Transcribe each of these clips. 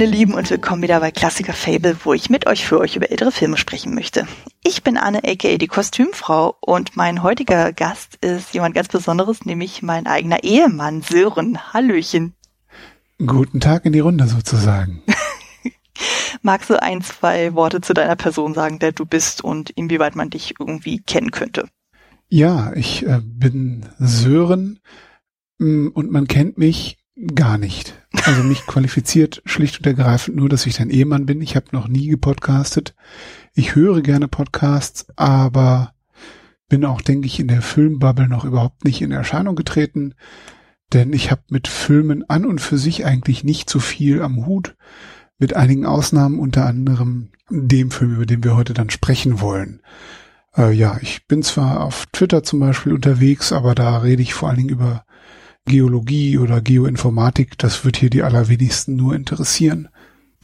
meine Lieben und willkommen wieder bei Klassiker Fable, wo ich mit euch für euch über ältere Filme sprechen möchte. Ich bin Anne, aka die Kostümfrau und mein heutiger Gast ist jemand ganz Besonderes, nämlich mein eigener Ehemann Sören. Hallöchen. Guten Tag in die Runde sozusagen. Magst du ein, zwei Worte zu deiner Person sagen, der du bist und inwieweit man dich irgendwie kennen könnte? Ja, ich äh, bin Sören mm, und man kennt mich gar nicht. Also mich qualifiziert schlicht und ergreifend nur, dass ich dein Ehemann bin. Ich habe noch nie gepodcastet. Ich höre gerne Podcasts, aber bin auch, denke ich, in der Filmbubble noch überhaupt nicht in Erscheinung getreten. Denn ich habe mit Filmen an und für sich eigentlich nicht so viel am Hut. Mit einigen Ausnahmen, unter anderem dem Film, über den wir heute dann sprechen wollen. Äh, ja, ich bin zwar auf Twitter zum Beispiel unterwegs, aber da rede ich vor allen Dingen über Geologie oder Geoinformatik. Das wird hier die allerwenigsten nur interessieren.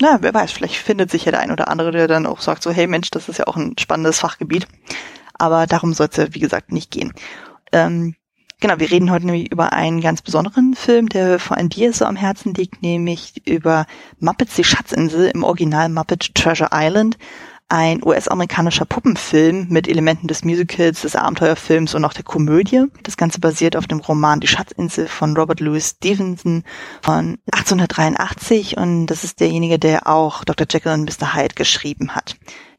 Na, wer weiß, vielleicht findet sich ja der ein oder andere, der dann auch sagt so, hey Mensch, das ist ja auch ein spannendes Fachgebiet. Aber darum soll es ja, wie gesagt, nicht gehen. Ähm, genau, wir reden heute nämlich über einen ganz besonderen Film, der vor allem dir so am Herzen liegt, nämlich über Muppets die Schatzinsel im Original Muppet Treasure Island ein US-amerikanischer Puppenfilm mit Elementen des Musicals, des Abenteuerfilms und auch der Komödie. Das Ganze basiert auf dem Roman Die Schatzinsel von Robert Louis Stevenson von 1883 und das ist derjenige, der auch Dr. Jekyll und Mr. Hyde geschrieben hat.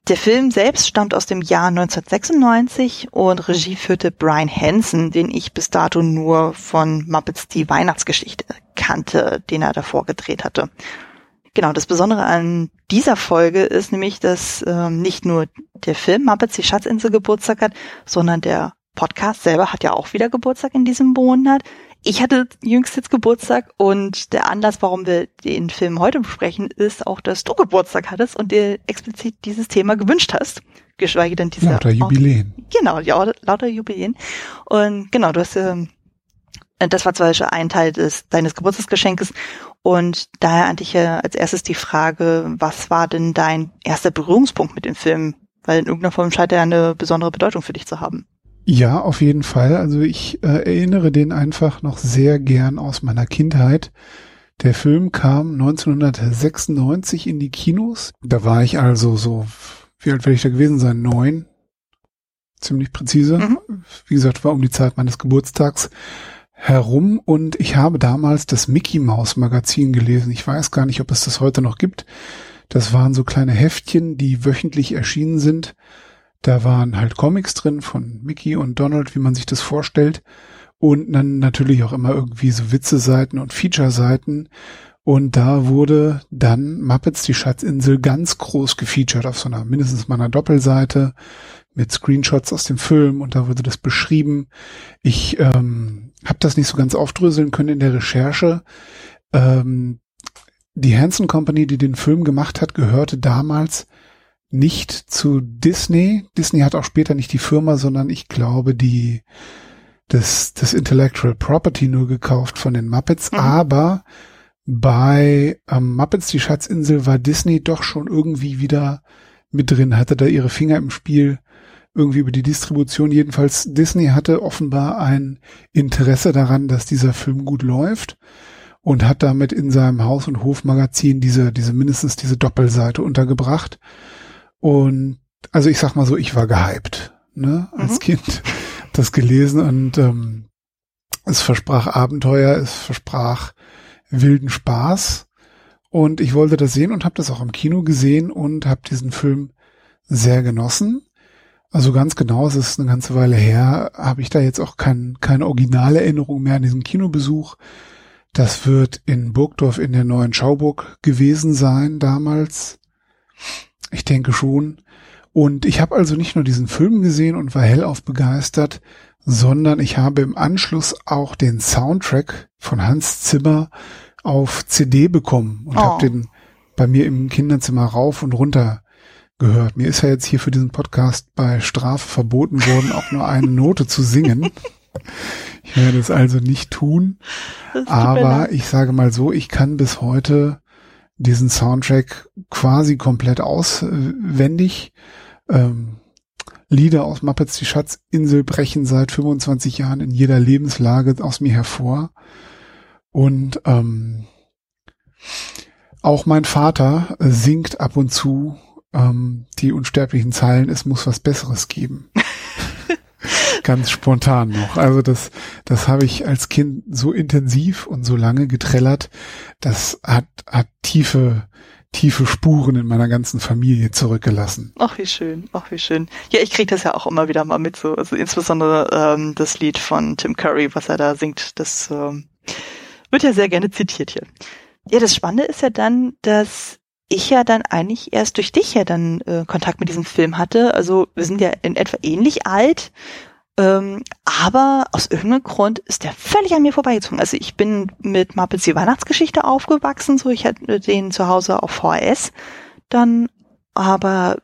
Der Film selbst stammt aus dem Jahr 1996 und Regie führte Brian Hansen, den ich bis dato nur von Muppets die Weihnachtsgeschichte kannte, den er davor gedreht hatte. Genau, das Besondere an dieser Folge ist nämlich, dass ähm, nicht nur der Film Muppets die Schatzinsel Geburtstag hat, sondern der Podcast selber hat ja auch wieder Geburtstag in diesem Monat. Ich hatte jüngst jetzt Geburtstag und der Anlass, warum wir den Film heute besprechen, ist auch, dass du Geburtstag hattest und dir explizit dieses Thema gewünscht hast. Geschweige denn diese. Lauter Jubiläen. Genau, ja, lauter Jubiläen. Und genau, du hast ähm, das war zum Beispiel ein Teil des, deines Geburtstagsgeschenkes. Und daher an dich ja als erstes die Frage, was war denn dein erster Berührungspunkt mit dem Film? Weil in irgendeiner Form scheint er eine besondere Bedeutung für dich zu haben. Ja, auf jeden Fall. Also ich äh, erinnere den einfach noch sehr gern aus meiner Kindheit. Der Film kam 1996 in die Kinos. Da war ich also so, wie alt werde ich da gewesen sein? Neun. Ziemlich präzise. Mhm. Wie gesagt, war um die Zeit meines Geburtstags herum und ich habe damals das Mickey Mouse Magazin gelesen. Ich weiß gar nicht, ob es das heute noch gibt. Das waren so kleine Heftchen, die wöchentlich erschienen sind. Da waren halt Comics drin von Mickey und Donald, wie man sich das vorstellt. Und dann natürlich auch immer irgendwie so Witze-Seiten und Feature-Seiten. Und da wurde dann Muppets die Schatzinsel ganz groß gefeatured auf so einer mindestens meiner Doppelseite mit Screenshots aus dem Film und da wurde das beschrieben. Ich ähm, habe das nicht so ganz aufdröseln können in der Recherche. Ähm, die Hanson Company, die den Film gemacht hat, gehörte damals nicht zu Disney. Disney hat auch später nicht die Firma, sondern ich glaube die das, das Intellectual Property nur gekauft von den Muppets. Mhm. Aber bei ähm, Muppets die Schatzinsel war Disney doch schon irgendwie wieder mit drin, hatte da ihre Finger im Spiel irgendwie über die Distribution. Jedenfalls Disney hatte offenbar ein Interesse daran, dass dieser Film gut läuft und hat damit in seinem Haus- und Hofmagazin diese, diese mindestens diese Doppelseite untergebracht. Und also ich sag mal so, ich war gehypt, ne, als mhm. Kind das gelesen und ähm, es versprach Abenteuer, es versprach wilden Spaß und ich wollte das sehen und habe das auch im Kino gesehen und habe diesen Film sehr genossen. Also ganz genau, es ist eine ganze Weile her, habe ich da jetzt auch kein, keine originale Erinnerung mehr an diesen Kinobesuch. Das wird in Burgdorf in der neuen Schauburg gewesen sein damals. Ich denke schon. Und ich habe also nicht nur diesen Film gesehen und war hellauf begeistert, sondern ich habe im Anschluss auch den Soundtrack von Hans Zimmer auf CD bekommen und oh. habe den bei mir im Kinderzimmer rauf und runter gehört. Mir ist ja jetzt hier für diesen Podcast bei Strafe verboten worden, auch nur eine Note zu singen. Ich werde es also nicht tun. Aber ich sage mal so, ich kann bis heute diesen Soundtrack quasi komplett auswendig. Ähm, Lieder aus Muppets die Schatzinsel brechen seit 25 Jahren in jeder Lebenslage aus mir hervor. Und ähm, auch mein Vater singt ab und zu ähm, die unsterblichen Zeilen, es muss was Besseres geben. Ganz spontan noch. Also das, das habe ich als Kind so intensiv und so lange getrellert, das hat, hat tiefe, tiefe Spuren in meiner ganzen Familie zurückgelassen. Ach, wie schön, ach, wie schön. Ja, ich kriege das ja auch immer wieder mal mit, so, also insbesondere ähm, das Lied von Tim Curry, was er da singt, das ähm, wird ja sehr gerne zitiert hier. Ja, das Spannende ist ja dann, dass ich ja dann eigentlich erst durch dich ja dann äh, Kontakt mit diesem Film hatte. Also wir sind ja in etwa ähnlich alt, ähm, aber aus irgendeinem Grund ist der völlig an mir vorbeigezogen. Also ich bin mit Muppets die Weihnachtsgeschichte aufgewachsen, so ich hatte den zu Hause auf VHS dann, aber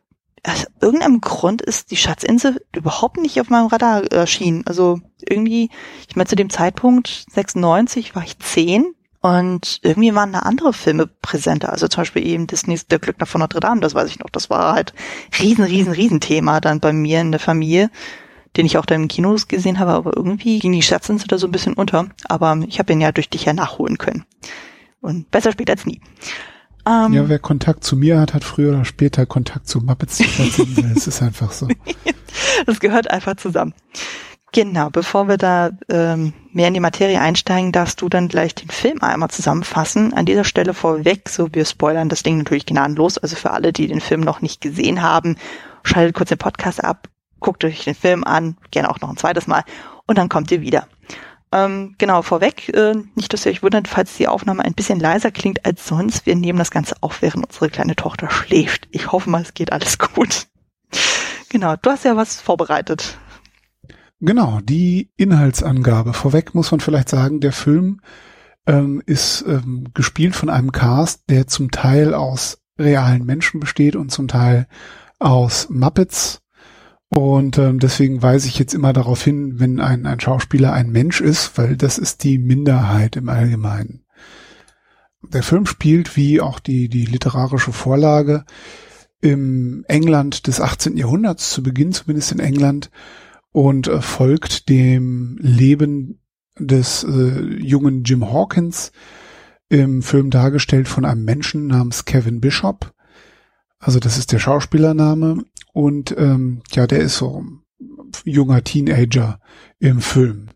aus irgendeinem Grund ist die Schatzinsel überhaupt nicht auf meinem Radar erschienen. Also irgendwie, ich meine zu dem Zeitpunkt 96 war ich zehn und irgendwie waren da andere Filme präsenter. Also zum Beispiel eben Disneys Der Glückner von Notre Dame, das weiß ich noch. Das war halt riesen, riesen, riesen Thema dann bei mir in der Familie, den ich auch dann im Kino gesehen habe. Aber irgendwie ging die Schatzinsel da so ein bisschen unter. Aber ich habe ihn ja durch dich ja nachholen können. Und besser spät als nie. Ähm, ja, wer Kontakt zu mir hat, hat früher oder später Kontakt zu Muppets. Es ist einfach so. das gehört einfach zusammen. Genau, bevor wir da ähm, mehr in die Materie einsteigen, darfst du dann gleich den Film einmal zusammenfassen. An dieser Stelle vorweg, so wir spoilern das Ding natürlich gnadenlos. Also für alle, die den Film noch nicht gesehen haben, schaltet kurz den Podcast ab, guckt euch den Film an, gerne auch noch ein zweites Mal und dann kommt ihr wieder. Ähm, genau, vorweg, äh, nicht, dass ihr euch wundert, falls die Aufnahme ein bisschen leiser klingt als sonst. Wir nehmen das Ganze auf, während unsere kleine Tochter schläft. Ich hoffe mal, es geht alles gut. Genau, du hast ja was vorbereitet. Genau, die Inhaltsangabe. Vorweg muss man vielleicht sagen, der Film ähm, ist ähm, gespielt von einem Cast, der zum Teil aus realen Menschen besteht und zum Teil aus Muppets. Und ähm, deswegen weise ich jetzt immer darauf hin, wenn ein, ein Schauspieler ein Mensch ist, weil das ist die Minderheit im Allgemeinen. Der Film spielt, wie auch die, die literarische Vorlage, im England des 18. Jahrhunderts, zu Beginn zumindest in England, und äh, folgt dem Leben des äh, jungen Jim Hawkins, im Film dargestellt von einem Menschen namens Kevin Bishop. Also das ist der Schauspielername und ähm, ja, der ist so junger Teenager im Film.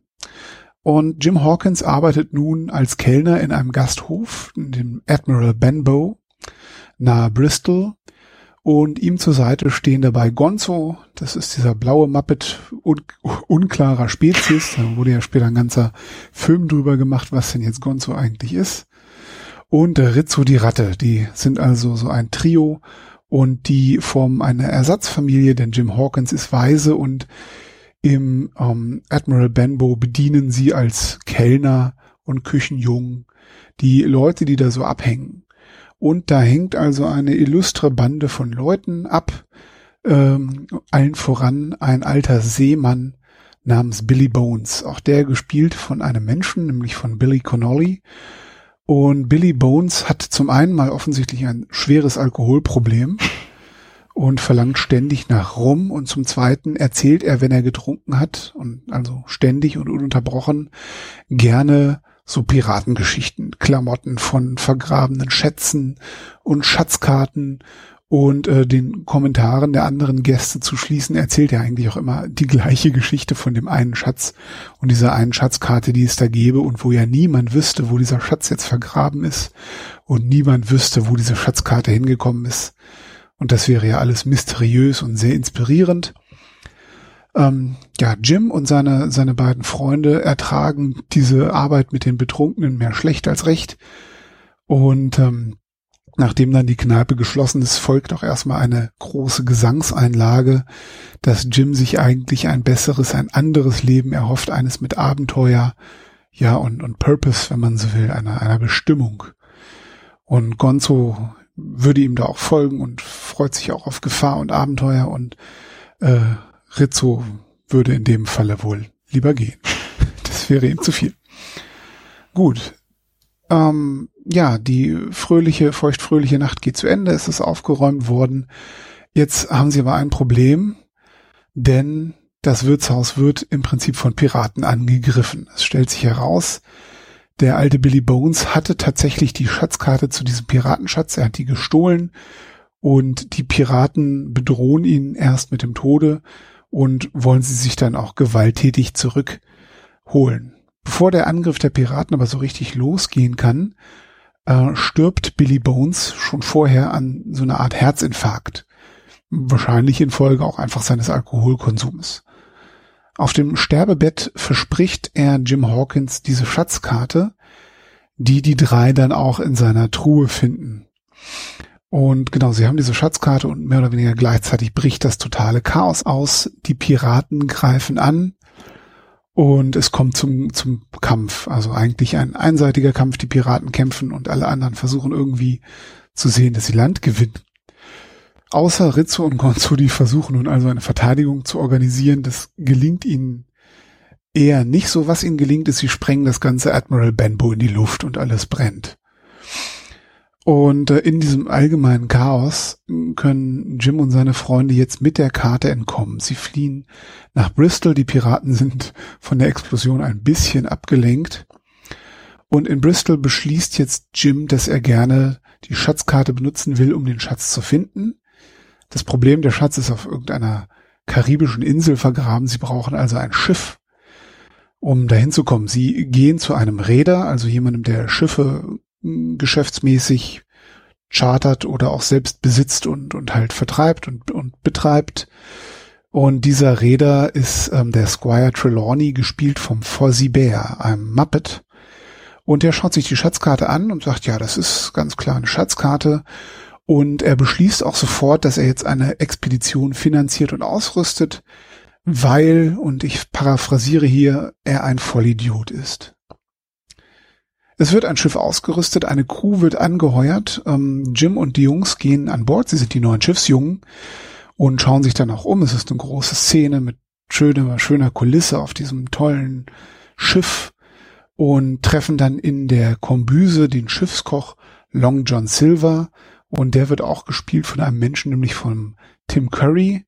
Und Jim Hawkins arbeitet nun als Kellner in einem Gasthof, in dem Admiral Benbow, nahe Bristol und ihm zur Seite stehen dabei Gonzo, das ist dieser blaue Muppet un unklarer Spezies. Da wurde ja später ein ganzer Film drüber gemacht, was denn jetzt Gonzo eigentlich ist. Und Rizzo die Ratte, die sind also so ein Trio und die formen eine Ersatzfamilie, denn Jim Hawkins ist weise und im ähm, Admiral Benbow bedienen sie als Kellner und Küchenjungen die Leute, die da so abhängen. Und da hängt also eine illustre Bande von Leuten ab, ähm, allen voran ein alter Seemann namens Billy Bones, auch der gespielt von einem Menschen, nämlich von Billy Connolly. Und Billy Bones hat zum einen mal offensichtlich ein schweres Alkoholproblem und verlangt ständig nach Rum. Und zum zweiten erzählt er, wenn er getrunken hat und also ständig und ununterbrochen gerne so Piratengeschichten, Klamotten von vergrabenen Schätzen und Schatzkarten und äh, den Kommentaren der anderen Gäste zu schließen, erzählt er eigentlich auch immer die gleiche Geschichte von dem einen Schatz und dieser einen Schatzkarte, die es da gäbe und wo ja niemand wüsste, wo dieser Schatz jetzt vergraben ist und niemand wüsste, wo diese Schatzkarte hingekommen ist. Und das wäre ja alles mysteriös und sehr inspirierend. Ähm, ja, Jim und seine, seine beiden Freunde ertragen diese Arbeit mit den Betrunkenen mehr schlecht als recht. Und ähm, nachdem dann die Kneipe geschlossen ist, folgt auch erstmal eine große Gesangseinlage, dass Jim sich eigentlich ein besseres, ein anderes Leben erhofft, eines mit Abenteuer, ja, und, und Purpose, wenn man so will, einer, einer Bestimmung. Und Gonzo würde ihm da auch folgen und freut sich auch auf Gefahr und Abenteuer und äh, Rizzo würde in dem Falle wohl lieber gehen. Das wäre ihm zu viel. Gut. Ähm, ja, die fröhliche, feuchtfröhliche Nacht geht zu Ende. Es ist aufgeräumt worden. Jetzt haben sie aber ein Problem, denn das Wirtshaus wird im Prinzip von Piraten angegriffen. Es stellt sich heraus, Der alte Billy Bones hatte tatsächlich die Schatzkarte zu diesem Piratenschatz. Er hat die gestohlen und die Piraten bedrohen ihn erst mit dem Tode und wollen sie sich dann auch gewalttätig zurückholen. Bevor der Angriff der Piraten aber so richtig losgehen kann, äh, stirbt Billy Bones schon vorher an so einer Art Herzinfarkt. Wahrscheinlich infolge auch einfach seines Alkoholkonsums. Auf dem Sterbebett verspricht er Jim Hawkins diese Schatzkarte, die die drei dann auch in seiner Truhe finden. Und genau, sie haben diese Schatzkarte und mehr oder weniger gleichzeitig bricht das totale Chaos aus. Die Piraten greifen an und es kommt zum, zum Kampf. Also eigentlich ein einseitiger Kampf. Die Piraten kämpfen und alle anderen versuchen irgendwie zu sehen, dass sie Land gewinnen. Außer Rizzo und Gonzo, die versuchen nun also eine Verteidigung zu organisieren. Das gelingt ihnen eher nicht so. Was ihnen gelingt, ist, sie sprengen das ganze Admiral Benbow in die Luft und alles brennt. Und äh, in diesem allgemeinen Chaos können Jim und seine Freunde jetzt mit der Karte entkommen. Sie fliehen nach Bristol. Die Piraten sind von der Explosion ein bisschen abgelenkt. Und in Bristol beschließt jetzt Jim, dass er gerne die Schatzkarte benutzen will, um den Schatz zu finden. Das Problem, der Schatz ist auf irgendeiner karibischen Insel vergraben. Sie brauchen also ein Schiff, um dahin zu kommen. Sie gehen zu einem Räder, also jemandem, der Schiffe hm, geschäftsmäßig chartert oder auch selbst besitzt und, und halt vertreibt und, und betreibt. Und dieser Räder ist ähm, der Squire Trelawney, gespielt vom Fozzie Bear, einem Muppet. Und der schaut sich die Schatzkarte an und sagt, ja, das ist ganz klar eine Schatzkarte. Und er beschließt auch sofort, dass er jetzt eine Expedition finanziert und ausrüstet, weil, und ich paraphrasiere hier, er ein Vollidiot ist. Es wird ein Schiff ausgerüstet, eine Crew wird angeheuert. Ähm, Jim und die Jungs gehen an Bord, sie sind die neuen Schiffsjungen und schauen sich dann auch um. Es ist eine große Szene mit schöner, schöner Kulisse auf diesem tollen Schiff und treffen dann in der Kombüse den Schiffskoch Long John Silver, und der wird auch gespielt von einem Menschen, nämlich von Tim Curry.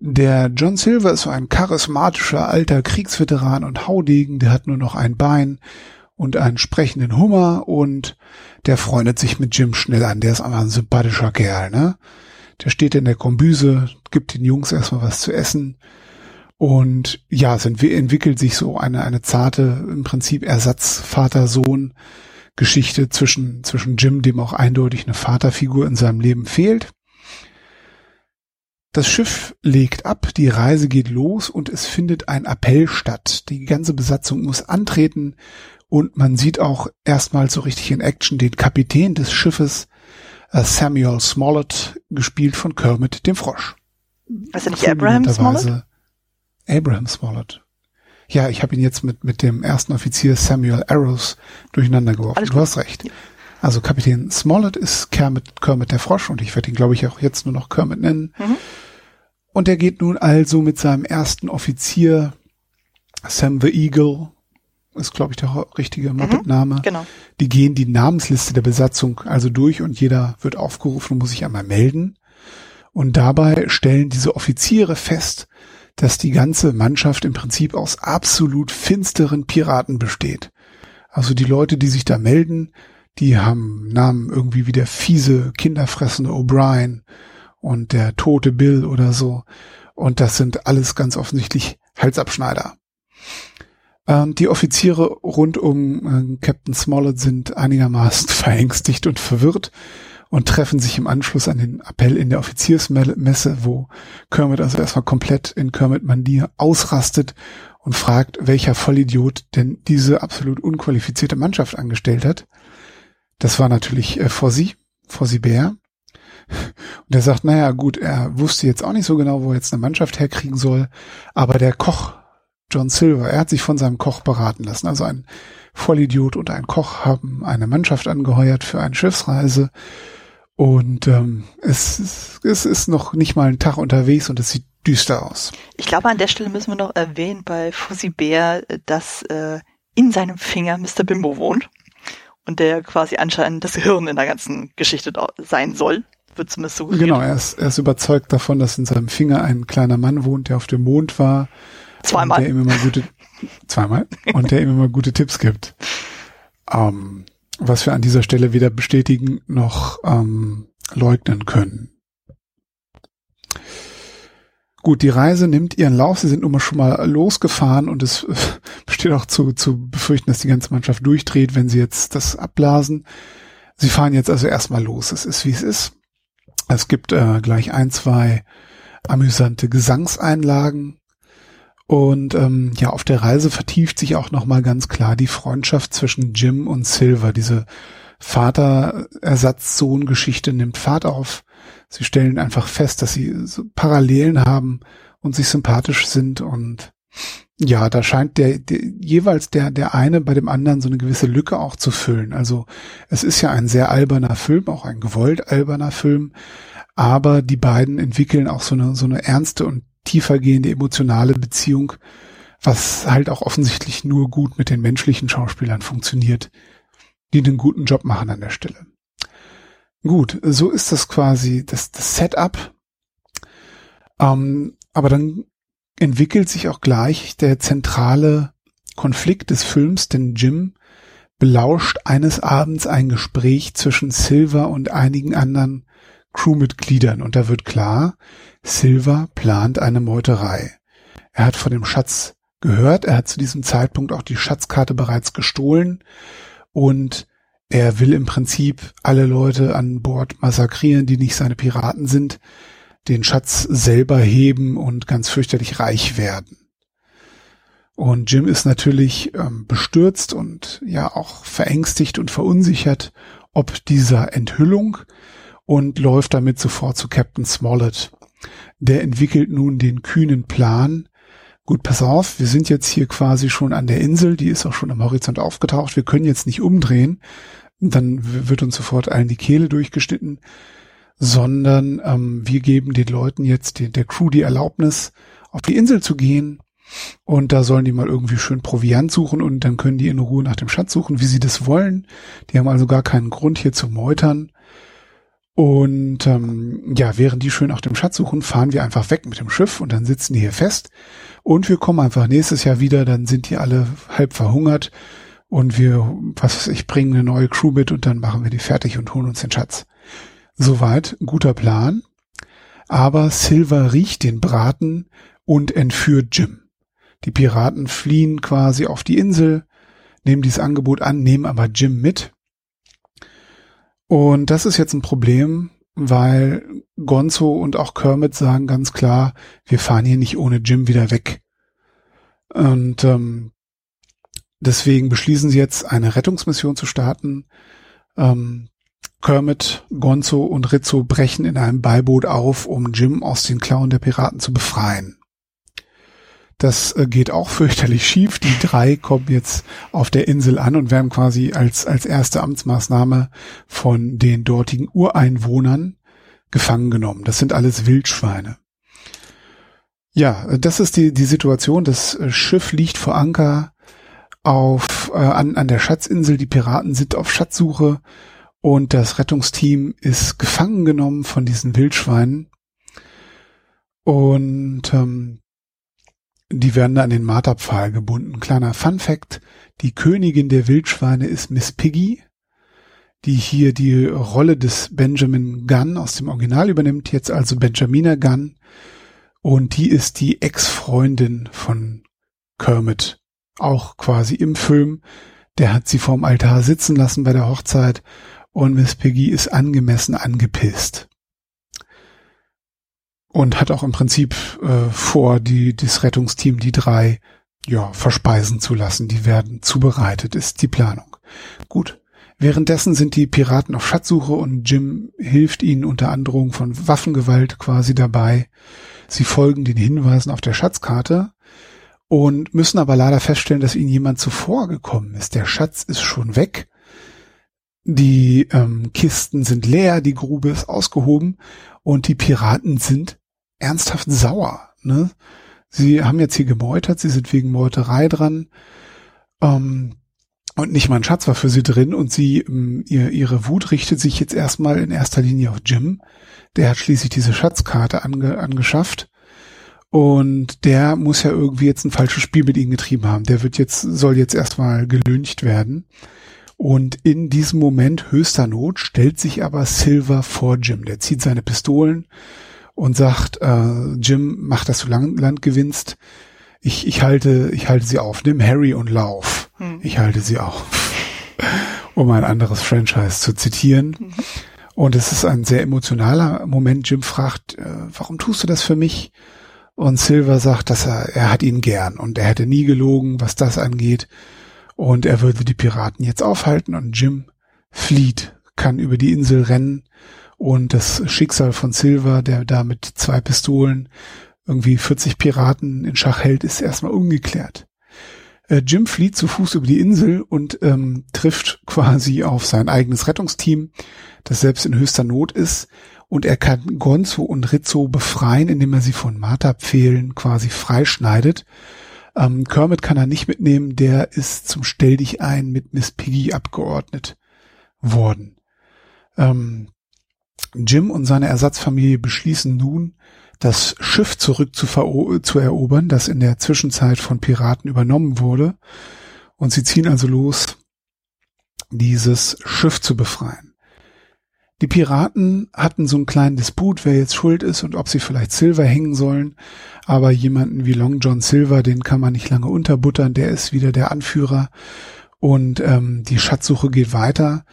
Der John Silver ist so ein charismatischer alter Kriegsveteran und Haudegen, der hat nur noch ein Bein und einen sprechenden Hummer und der freundet sich mit Jim schnell an. Der ist einfach ein sympathischer Kerl, ne? Der steht in der Kombüse, gibt den Jungs erstmal was zu essen. Und ja, es entwickelt sich so eine, eine zarte, im Prinzip Ersatz Vater-Sohn Geschichte zwischen, zwischen Jim, dem auch eindeutig eine Vaterfigur in seinem Leben fehlt. Das Schiff legt ab, die Reise geht los und es findet ein Appell statt. Die ganze Besatzung muss antreten und man sieht auch erstmal so richtig in Action den Kapitän des Schiffes, äh, Samuel Smollett, gespielt von Kermit dem Frosch. Was ist nicht Abraham Smollett? Abraham Smollett. Ja, ich habe ihn jetzt mit, mit dem ersten Offizier Samuel Arrows durcheinander geworfen. Du hast recht. Also Kapitän Smollett ist Kermit, Kermit der Frosch und ich werde ihn, glaube ich, auch jetzt nur noch Kermit nennen. Mhm. Und er geht nun also mit seinem ersten Offizier, Sam the Eagle, ist, glaube ich, der richtige mhm. Muppet-Name. Genau. Die gehen die Namensliste der Besatzung also durch und jeder wird aufgerufen und muss sich einmal melden. Und dabei stellen diese Offiziere fest, dass die ganze Mannschaft im Prinzip aus absolut finsteren Piraten besteht. Also die Leute, die sich da melden, die haben Namen irgendwie wie der fiese, kinderfressende O'Brien und der tote Bill oder so. Und das sind alles ganz offensichtlich Halsabschneider. Ähm, die Offiziere rund um äh, Captain Smollett sind einigermaßen verängstigt und verwirrt und treffen sich im Anschluss an den Appell in der Offiziersmesse, wo Kermit also erstmal komplett in Kermit Mandir ausrastet und fragt, welcher Vollidiot denn diese absolut unqualifizierte Mannschaft angestellt hat. Das war natürlich äh, Fossi, Fossi Bär. Und er sagt, naja, gut, er wusste jetzt auch nicht so genau, wo er jetzt eine Mannschaft herkriegen soll, aber der Koch, John Silver, er hat sich von seinem Koch beraten lassen. Also ein Vollidiot und ein Koch haben eine Mannschaft angeheuert für eine Schiffsreise und ähm, es, ist, es ist noch nicht mal ein Tag unterwegs und es sieht düster aus. Ich glaube, an der Stelle müssen wir noch erwähnen bei Fuzzy Bär, dass äh, in seinem Finger Mr. Bimbo wohnt und der quasi anscheinend das Hirn in der ganzen Geschichte sein soll. Wird zumindest so Genau, er ist, er ist überzeugt davon, dass in seinem Finger ein kleiner Mann wohnt, der auf dem Mond war. Zweimal. Und der ihm immer gute, zweimal. und der ihm immer gute Tipps gibt. ähm, was wir an dieser Stelle weder bestätigen noch ähm, leugnen können. Gut, die Reise nimmt ihren Lauf. Sie sind nun mal schon mal losgefahren und es besteht auch zu, zu befürchten, dass die ganze Mannschaft durchdreht, wenn sie jetzt das abblasen. Sie fahren jetzt also erstmal los. Es ist, wie es ist. Es gibt äh, gleich ein, zwei amüsante Gesangseinlagen. Und ähm, ja, auf der Reise vertieft sich auch nochmal ganz klar die Freundschaft zwischen Jim und Silver. Diese Vater-Ersatz-Sohn-Geschichte nimmt Fahrt auf. Sie stellen einfach fest, dass sie Parallelen haben und sich sympathisch sind und ja, da scheint der, der jeweils der der eine bei dem anderen so eine gewisse Lücke auch zu füllen. Also es ist ja ein sehr alberner Film, auch ein gewollt alberner Film, aber die beiden entwickeln auch so eine so eine ernste und tiefergehende emotionale Beziehung, was halt auch offensichtlich nur gut mit den menschlichen Schauspielern funktioniert, die einen guten Job machen an der Stelle. Gut, so ist das quasi das, das Setup. Ähm, aber dann entwickelt sich auch gleich der zentrale Konflikt des Films, denn Jim belauscht eines Abends ein Gespräch zwischen Silver und einigen anderen Crewmitgliedern und da wird klar, Silver plant eine Meuterei. Er hat von dem Schatz gehört, er hat zu diesem Zeitpunkt auch die Schatzkarte bereits gestohlen und er will im Prinzip alle Leute an Bord massakrieren, die nicht seine Piraten sind, den Schatz selber heben und ganz fürchterlich reich werden. Und Jim ist natürlich ähm, bestürzt und ja auch verängstigt und verunsichert ob dieser Enthüllung und läuft damit sofort zu Captain Smollett. Der entwickelt nun den kühnen Plan. Gut, pass auf, wir sind jetzt hier quasi schon an der Insel, die ist auch schon am Horizont aufgetaucht. Wir können jetzt nicht umdrehen, dann wird uns sofort allen die Kehle durchgeschnitten, sondern ähm, wir geben den Leuten jetzt, den, der Crew die Erlaubnis, auf die Insel zu gehen und da sollen die mal irgendwie schön Proviant suchen und dann können die in Ruhe nach dem Schatz suchen, wie sie das wollen. Die haben also gar keinen Grund hier zu meutern. Und ähm, ja, während die schön nach dem Schatz suchen, fahren wir einfach weg mit dem Schiff und dann sitzen die hier fest. Und wir kommen einfach nächstes Jahr wieder, dann sind die alle halb verhungert und wir, was weiß ich, bringen eine neue Crew mit und dann machen wir die fertig und holen uns den Schatz. Soweit, guter Plan. Aber Silver riecht den Braten und entführt Jim. Die Piraten fliehen quasi auf die Insel, nehmen dieses Angebot an, nehmen aber Jim mit und das ist jetzt ein Problem, weil Gonzo und auch Kermit sagen ganz klar, wir fahren hier nicht ohne Jim wieder weg. Und ähm, deswegen beschließen sie jetzt eine Rettungsmission zu starten. Ähm, Kermit, Gonzo und Rizzo brechen in einem Beiboot auf, um Jim aus den Klauen der Piraten zu befreien. Das äh, geht auch fürchterlich schief. Die drei kommen jetzt auf der Insel an und werden quasi als, als erste Amtsmaßnahme von den dortigen Ureinwohnern gefangen genommen. Das sind alles Wildschweine. Ja, das ist die, die Situation. Das äh, Schiff liegt vor Anker auf, äh, an, an der Schatzinsel. Die Piraten sind auf Schatzsuche und das Rettungsteam ist gefangen genommen von diesen Wildschweinen. Und ähm, die werden an den Marterpfahl gebunden. Kleiner Fun Fact, die Königin der Wildschweine ist Miss Piggy, die hier die Rolle des Benjamin Gunn aus dem Original übernimmt, jetzt also Benjamina Gunn. Und die ist die Ex-Freundin von Kermit, auch quasi im Film. Der hat sie vorm Altar sitzen lassen bei der Hochzeit und Miss Piggy ist angemessen angepisst und hat auch im Prinzip äh, vor, die das Rettungsteam, die drei, ja, verspeisen zu lassen. Die werden zubereitet, ist die Planung. Gut. Währenddessen sind die Piraten auf Schatzsuche und Jim hilft ihnen unter Androhung von Waffengewalt quasi dabei. Sie folgen den Hinweisen auf der Schatzkarte und müssen aber leider feststellen, dass ihnen jemand zuvor gekommen ist. Der Schatz ist schon weg. Die ähm, Kisten sind leer, die Grube ist ausgehoben und die Piraten sind ernsthaft sauer. Ne? Sie haben jetzt hier gemeutert, sie sind wegen Meuterei dran. Ähm, und nicht mal ein Schatz war für sie drin und sie, ähm, ihr, ihre Wut richtet sich jetzt erstmal in erster Linie auf Jim. Der hat schließlich diese Schatzkarte ange, angeschafft. Und der muss ja irgendwie jetzt ein falsches Spiel mit ihnen getrieben haben. Der wird jetzt, soll jetzt erstmal gelüncht werden. Und in diesem Moment höchster Not stellt sich aber Silver vor Jim. Der zieht seine Pistolen und sagt, äh, Jim, mach, dass du Land, Land gewinnst. Ich, ich halte, ich halte sie auf. Nimm Harry und lauf. Hm. Ich halte sie auf. um ein anderes Franchise zu zitieren. Mhm. Und es ist ein sehr emotionaler Moment. Jim fragt, äh, warum tust du das für mich? Und Silver sagt, dass er, er hat ihn gern und er hätte nie gelogen, was das angeht. Und er würde die Piraten jetzt aufhalten und Jim flieht, kann über die Insel rennen und das Schicksal von Silver, der da mit zwei Pistolen irgendwie 40 Piraten in Schach hält, ist erstmal ungeklärt. Äh, Jim flieht zu Fuß über die Insel und ähm, trifft quasi auf sein eigenes Rettungsteam, das selbst in höchster Not ist. Und er kann Gonzo und Rizzo befreien, indem er sie von Marterpfählen quasi freischneidet. Ähm, Kermit kann er nicht mitnehmen, der ist zum Stell dich ein mit Miss Piggy abgeordnet worden. Ähm, Jim und seine Ersatzfamilie beschließen nun, das Schiff zurück zu, zu erobern, das in der Zwischenzeit von Piraten übernommen wurde. Und sie ziehen also los, dieses Schiff zu befreien. Die Piraten hatten so einen kleinen Disput, wer jetzt schuld ist und ob sie vielleicht Silver hängen sollen. Aber jemanden wie Long John Silver, den kann man nicht lange unterbuttern, der ist wieder der Anführer. Und ähm, die Schatzsuche geht weiter.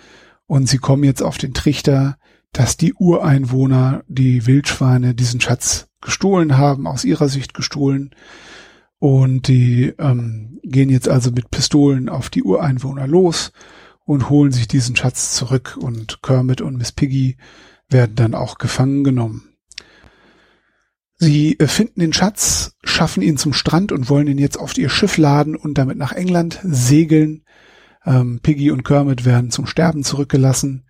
Und sie kommen jetzt auf den Trichter, dass die Ureinwohner, die Wildschweine, diesen Schatz gestohlen haben, aus ihrer Sicht gestohlen. Und die ähm, gehen jetzt also mit Pistolen auf die Ureinwohner los und holen sich diesen Schatz zurück. Und Kermit und Miss Piggy werden dann auch gefangen genommen. Sie äh, finden den Schatz, schaffen ihn zum Strand und wollen ihn jetzt auf ihr Schiff laden und damit nach England segeln. Ähm, Piggy und Kermit werden zum Sterben zurückgelassen.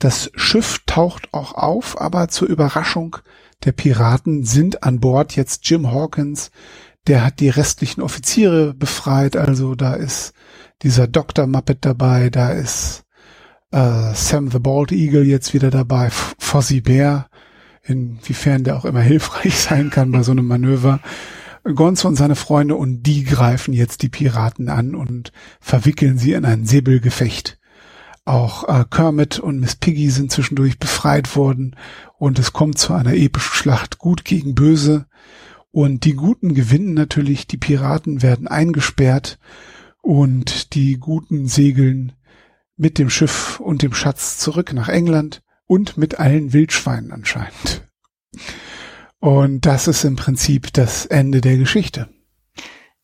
Das Schiff taucht auch auf, aber zur Überraschung der Piraten sind an Bord jetzt Jim Hawkins, der hat die restlichen Offiziere befreit, also da ist dieser Dr. Muppet dabei, da ist äh, Sam the Bald Eagle jetzt wieder dabei, Fozzie Bear, inwiefern der auch immer hilfreich sein kann bei so einem Manöver. Gonzo und seine Freunde und die greifen jetzt die Piraten an und verwickeln sie in ein Säbelgefecht. Auch äh, Kermit und Miss Piggy sind zwischendurch befreit worden und es kommt zu einer epischen Schlacht gut gegen böse. Und die Guten gewinnen natürlich, die Piraten werden eingesperrt und die Guten segeln mit dem Schiff und dem Schatz zurück nach England und mit allen Wildschweinen anscheinend. Und das ist im Prinzip das Ende der Geschichte.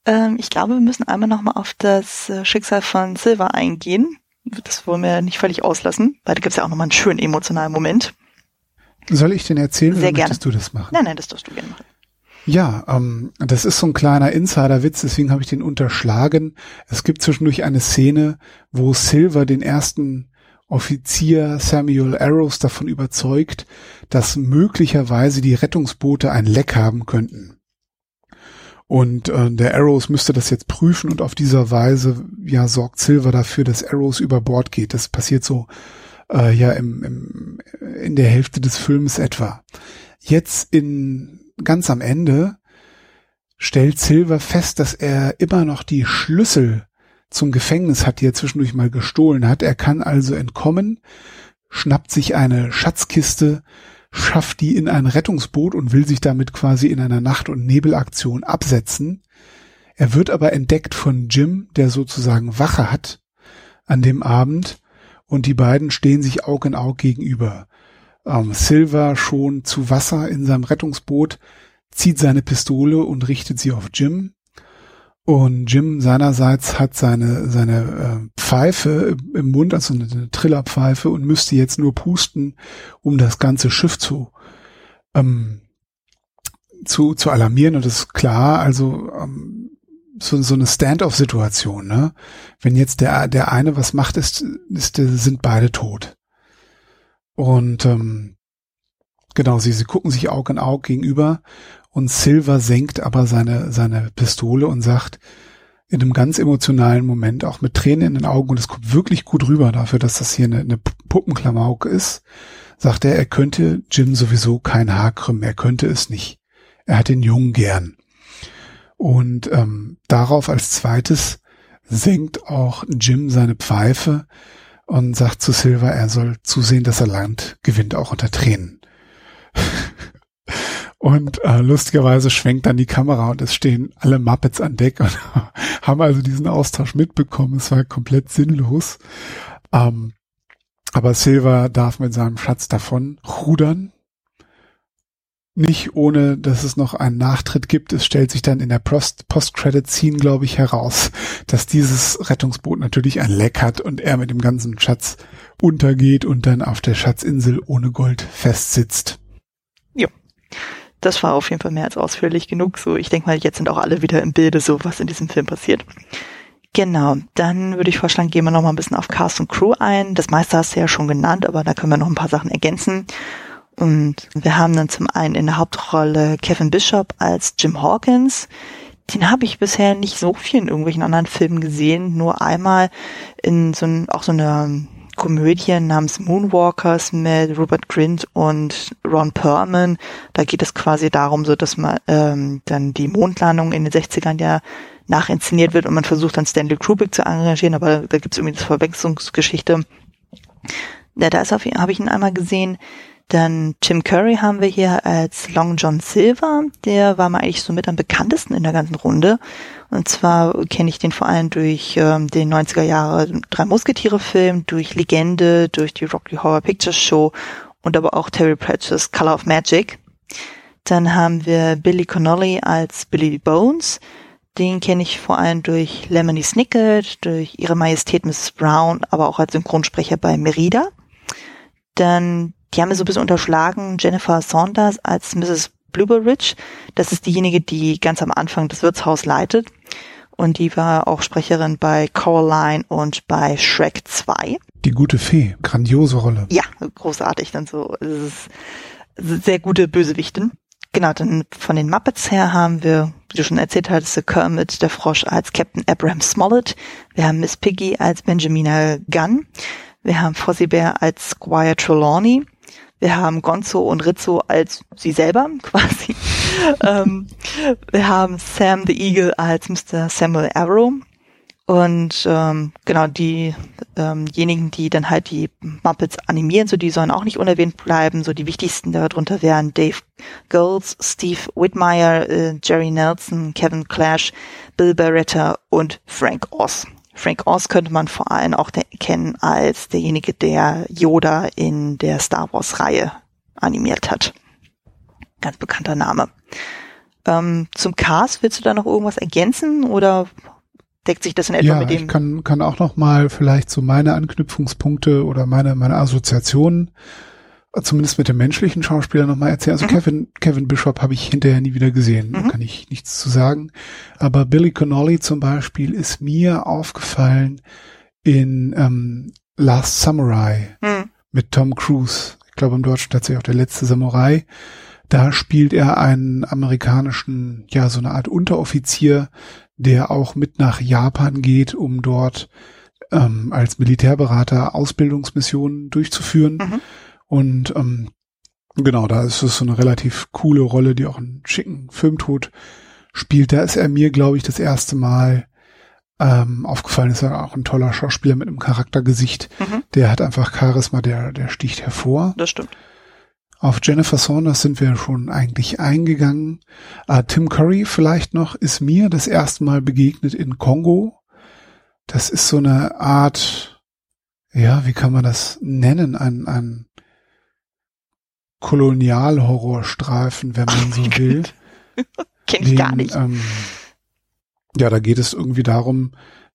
Ähm, ich glaube, wir müssen einmal nochmal auf das äh, Schicksal von Silver eingehen das wollen wir nicht völlig auslassen, weil da gibt es ja auch nochmal einen schönen emotionalen Moment. Soll ich den erzählen Sehr oder gerne. möchtest du das machen? Nein, nein, das darfst du gerne machen. Ja, ähm, das ist so ein kleiner Insiderwitz, deswegen habe ich den unterschlagen. Es gibt zwischendurch eine Szene, wo Silver den ersten Offizier Samuel Arrows davon überzeugt, dass möglicherweise die Rettungsboote ein Leck haben könnten. Und äh, der Arrows müsste das jetzt prüfen und auf dieser Weise ja sorgt Silver dafür, dass Arrows über Bord geht. Das passiert so äh, ja im, im, in der Hälfte des Films etwa. Jetzt in ganz am Ende stellt Silver fest, dass er immer noch die Schlüssel zum Gefängnis hat, die er zwischendurch mal gestohlen hat. Er kann also entkommen, schnappt sich eine Schatzkiste, schafft die in ein Rettungsboot und will sich damit quasi in einer Nacht- und Nebelaktion absetzen. Er wird aber entdeckt von Jim, der sozusagen Wache hat an dem Abend und die beiden stehen sich Aug in Aug gegenüber. Ähm, Silver schon zu Wasser in seinem Rettungsboot, zieht seine Pistole und richtet sie auf Jim. Und Jim seinerseits hat seine, seine äh, Pfeife im Mund, also eine, eine Trillerpfeife und müsste jetzt nur pusten, um das ganze Schiff zu, ähm, zu, zu alarmieren. Und das ist klar, also ähm, so, so eine Stand-off-Situation. Ne? Wenn jetzt der, der eine was macht, ist, ist, sind beide tot. Und ähm, genau, sie, sie gucken sich Aug in Aug gegenüber und Silver senkt aber seine, seine Pistole und sagt in einem ganz emotionalen Moment, auch mit Tränen in den Augen, und es kommt wirklich gut rüber dafür, dass das hier eine, eine Puppenklamauk ist, sagt er, er könnte Jim sowieso kein Haar krümmen, er könnte es nicht. Er hat den Jungen gern. Und ähm, darauf als zweites senkt auch Jim seine Pfeife und sagt zu Silver, er soll zusehen, dass er Land gewinnt, auch unter Tränen. und äh, lustigerweise schwenkt dann die Kamera und es stehen alle Muppets an Deck und haben also diesen Austausch mitbekommen. Es war komplett sinnlos. Ähm, aber Silver darf mit seinem Schatz davon rudern nicht ohne, dass es noch einen Nachtritt gibt. Es stellt sich dann in der Post-Credit-Scene, glaube ich, heraus, dass dieses Rettungsboot natürlich ein Leck hat und er mit dem ganzen Schatz untergeht und dann auf der Schatzinsel ohne Gold festsitzt. Das war auf jeden Fall mehr als ausführlich genug. So, ich denke mal, jetzt sind auch alle wieder im Bilde, so was in diesem Film passiert. Genau, dann würde ich vorschlagen, gehen wir noch mal ein bisschen auf Cast und Crew ein. Das meiste hast du ja schon genannt, aber da können wir noch ein paar Sachen ergänzen. Und wir haben dann zum einen in der Hauptrolle Kevin Bishop als Jim Hawkins. Den habe ich bisher nicht so viel in irgendwelchen anderen Filmen gesehen, nur einmal in so ein, auch so einer Komödie namens Moonwalkers mit Rupert Grint und Ron Perlman. Da geht es quasi darum, so dass man ähm, dann die Mondlandung in den 60ern ja nachinszeniert wird und man versucht dann Stanley Kubrick zu engagieren, aber da gibt es irgendwie eine Verwechslungsgeschichte. Ja, da ist auf habe ich ihn einmal gesehen. Dann Tim Curry haben wir hier als Long John Silver. Der war mal eigentlich so mit am bekanntesten in der ganzen Runde. Und zwar kenne ich den vor allem durch ähm, den 90er Jahre Drei Musketiere Film, durch Legende, durch die Rocky Horror Picture Show und aber auch Terry Pratchett's Color of Magic. Dann haben wir Billy Connolly als Billy Bones. Den kenne ich vor allem durch Lemony Snicket, durch Ihre Majestät Mrs. Brown, aber auch als Synchronsprecher bei Merida. Dann die haben mir so ein bisschen unterschlagen, Jennifer Saunders als Mrs. Blueberridge. Das ist diejenige, die ganz am Anfang das Wirtshaus leitet. Und die war auch Sprecherin bei Coraline und bei Shrek 2. Die gute Fee, grandiose Rolle. Ja, großartig. Dann so, es ist sehr gute Bösewichtin. Genau, dann von den Muppets her haben wir, wie du schon erzählt hattest, Kermit, der Frosch als Captain Abraham Smollett. Wir haben Miss Piggy als Benjamina Gunn. Wir haben Fozzie Bear als Squire Trelawney. Wir haben Gonzo und Rizzo als sie selber quasi. ähm, wir haben Sam the Eagle als Mr. Samuel Arrow. Und ähm, genau die ähm, diejenigen, die dann halt die Muppets animieren, so die sollen auch nicht unerwähnt bleiben. So die wichtigsten darunter wären Dave Girls, Steve Whitmire, äh, Jerry Nelson, Kevin Clash, Bill Barretta und Frank Oz. Frank Oz könnte man vor allem auch kennen als derjenige, der Yoda in der Star Wars Reihe animiert hat. Ganz bekannter Name. Ähm, zum Cast willst du da noch irgendwas ergänzen oder deckt sich das in etwa ja, mit dem? Ich kann, kann auch noch mal vielleicht so meine Anknüpfungspunkte oder meine, meine Assoziationen zumindest mit dem menschlichen Schauspieler nochmal erzählen. Also mhm. Kevin, Kevin Bishop habe ich hinterher nie wieder gesehen, mhm. kann ich nichts zu sagen. Aber Billy Connolly zum Beispiel ist mir aufgefallen in ähm, Last Samurai mhm. mit Tom Cruise. Ich glaube im Deutschen tatsächlich auch der letzte Samurai. Da spielt er einen amerikanischen, ja, so eine Art Unteroffizier, der auch mit nach Japan geht, um dort ähm, als Militärberater Ausbildungsmissionen durchzuführen. Mhm. Und ähm, genau, da ist es so eine relativ coole Rolle, die auch einen schicken Filmtod spielt. Da ist er mir, glaube ich, das erste Mal ähm, aufgefallen. Ist er auch ein toller Schauspieler mit einem Charaktergesicht. Mhm. Der hat einfach Charisma, der, der sticht hervor. Das stimmt. Auf Jennifer Saunders sind wir schon eigentlich eingegangen. Äh, Tim Curry vielleicht noch ist mir das erste Mal begegnet in Kongo. Das ist so eine Art, ja, wie kann man das nennen? Ein, ein Kolonialhorrorstreifen, wenn man so will. Kenn ich den, gar nicht. Ähm, ja, da geht es irgendwie darum,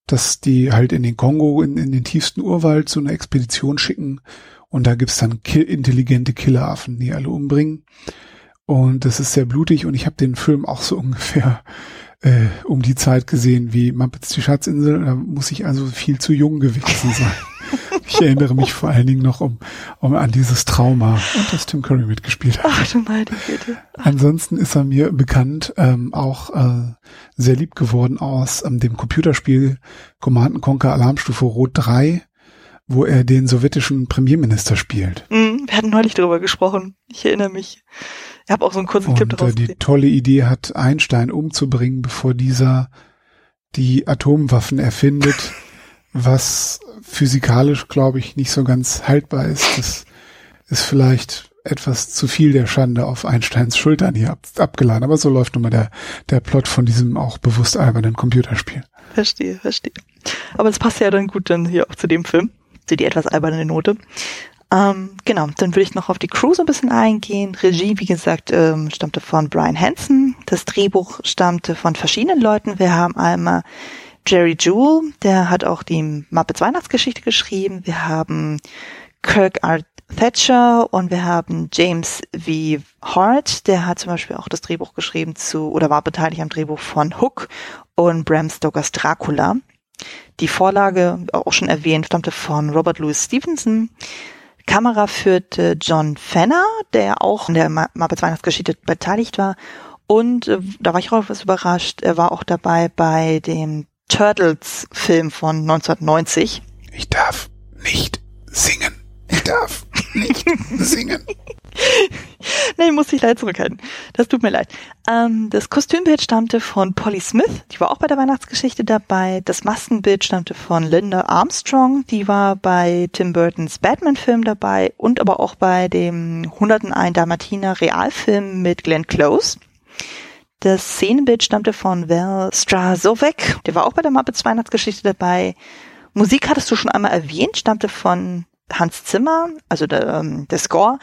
dass die halt in den Kongo, in, in den tiefsten Urwald so eine Expedition schicken und da gibt's dann ki intelligente Killeraffen, die alle umbringen. Und das ist sehr blutig und ich habe den Film auch so ungefähr äh, um die Zeit gesehen wie Muppets die Schatzinsel. Da muss ich also viel zu jung gewesen sein. Ich erinnere mich vor allen Dingen noch um, um an dieses Trauma und dass Tim Curry mitgespielt hat. Ach du meine Güte. Ansonsten ist er mir bekannt, ähm, auch äh, sehr lieb geworden aus ähm, dem Computerspiel Command Conquer Alarmstufe Rot 3, wo er den sowjetischen Premierminister spielt. Mm, wir hatten neulich darüber gesprochen. Ich erinnere mich. Ich habe auch so einen kurzen und, Clip daraus. Äh, die tolle Idee hat, Einstein umzubringen, bevor dieser die Atomwaffen erfindet, was physikalisch, glaube ich, nicht so ganz haltbar ist. Das ist vielleicht etwas zu viel der Schande auf Einsteins Schultern hier ab, abgeladen. Aber so läuft nun mal der, der Plot von diesem auch bewusst albernen Computerspiel. Verstehe, verstehe. Aber das passt ja dann gut dann hier auch zu dem Film, zu die etwas alberne Note. Ähm, genau, dann würde ich noch auf die Crew so ein bisschen eingehen. Regie, wie gesagt, ähm, stammte von Brian Hansen. Das Drehbuch stammte von verschiedenen Leuten. Wir haben einmal Jerry Jewell, der hat auch die Muppets Weihnachtsgeschichte geschrieben. Wir haben Kirk R. Thatcher und wir haben James V. Hart, der hat zum Beispiel auch das Drehbuch geschrieben zu oder war beteiligt am Drehbuch von Hook und Bram Stokers Dracula. Die Vorlage, auch schon erwähnt, stammte von Robert Louis Stevenson. Kamera führte John Fenner, der auch in der Muppets Weihnachtsgeschichte beteiligt war. Und äh, da war ich auch etwas überrascht, er war auch dabei bei dem Turtles-Film von 1990. Ich darf nicht singen. Ich darf nicht singen. nee, muss ich leider zurückhalten. Das tut mir leid. Ähm, das Kostümbild stammte von Polly Smith, die war auch bei der Weihnachtsgeschichte dabei. Das Maskenbild stammte von Linda Armstrong, die war bei Tim Burtons Batman-Film dabei und aber auch bei dem 101 Dalmatiner Realfilm mit Glenn Close. Das Szenenbild stammte von Val Strazovek, der war auch bei der Muppets Weihnachtsgeschichte dabei. Musik hattest du schon einmal erwähnt, stammte von Hans Zimmer, also der, ähm, der Score.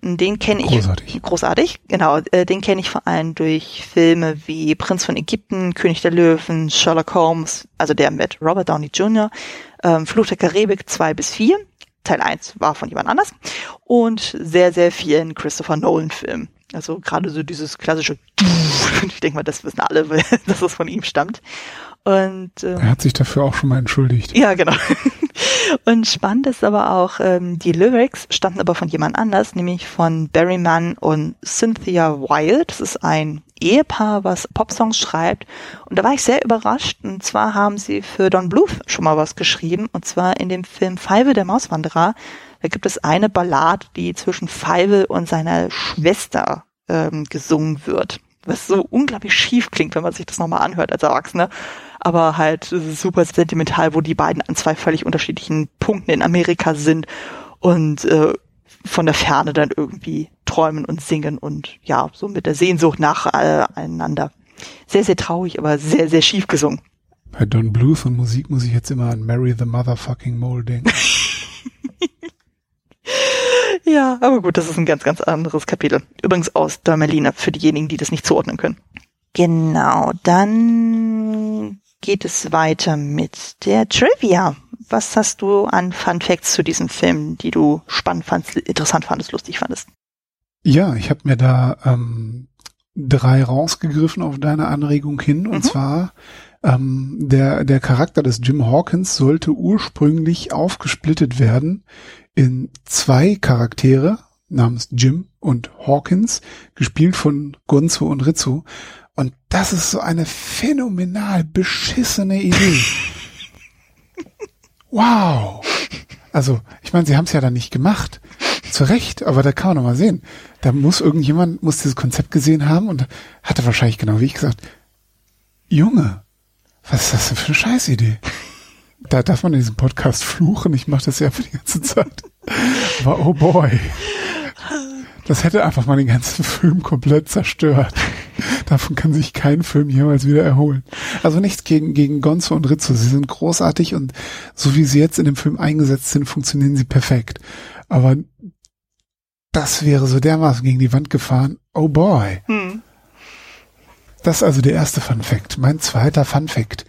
Den kenne ich großartig. großartig, genau. Äh, den kenne ich vor allem durch Filme wie Prinz von Ägypten, König der Löwen, Sherlock Holmes, also der mit Robert Downey Jr., ähm, Fluch der Karibik 2 bis 4. Teil 1 war von jemand anders und sehr, sehr vielen Christopher Nolan-Filmen. Also gerade so dieses klassische, ich denke mal, das wissen alle, dass es von ihm stammt. Und ähm, er hat sich dafür auch schon mal entschuldigt. Ja, genau. Und spannend ist aber auch, ähm, die Lyrics stammten aber von jemand anders, nämlich von Barry Mann und Cynthia Wilde. Das ist ein Ehepaar, was Popsongs schreibt. Und da war ich sehr überrascht. Und zwar haben sie für Don Bluth schon mal was geschrieben. Und zwar in dem Film Five der Mauswanderer. Da gibt es eine Ballade, die zwischen Five und seiner Schwester ähm, gesungen wird. Was so unglaublich schief klingt, wenn man sich das nochmal anhört als Erwachsener aber halt super sentimental, wo die beiden an zwei völlig unterschiedlichen Punkten in Amerika sind und äh, von der Ferne dann irgendwie träumen und singen und ja, so mit der Sehnsucht nach äh, einander. Sehr, sehr traurig, aber sehr, sehr schief gesungen. Bei Don Bluth und Musik muss ich jetzt immer an Mary the Motherfucking Mole denken. ja, aber gut, das ist ein ganz, ganz anderes Kapitel. Übrigens aus Dermalina, für diejenigen, die das nicht zuordnen können. Genau, dann geht es weiter mit der Trivia. Was hast du an Fun Facts zu diesem Film, die du spannend fandest, interessant fandest, lustig fandest? Ja, ich habe mir da ähm, drei rausgegriffen auf deine Anregung hin. Und mhm. zwar ähm, der, der Charakter des Jim Hawkins sollte ursprünglich aufgesplittet werden in zwei Charaktere namens Jim und Hawkins, gespielt von Gonzo und Rizzo. Und das ist so eine phänomenal beschissene Idee. wow. Also, ich meine, sie haben es ja dann nicht gemacht. Zu Recht, aber da kann man noch mal sehen. Da muss irgendjemand, muss dieses Konzept gesehen haben und hatte wahrscheinlich genau wie ich gesagt, Junge, was ist das denn für eine Scheißidee? Da darf man in diesem Podcast fluchen, ich mache das ja für die ganze Zeit. Aber oh boy. Das hätte einfach mal den ganzen Film komplett zerstört. Davon kann sich kein Film jemals wieder erholen. Also nichts gegen, gegen Gonzo und Rizzo. Sie sind großartig und so wie sie jetzt in dem Film eingesetzt sind, funktionieren sie perfekt. Aber das wäre so dermaßen gegen die Wand gefahren. Oh boy. Hm. Das ist also der erste Fun Fact. Mein zweiter Fun Fact.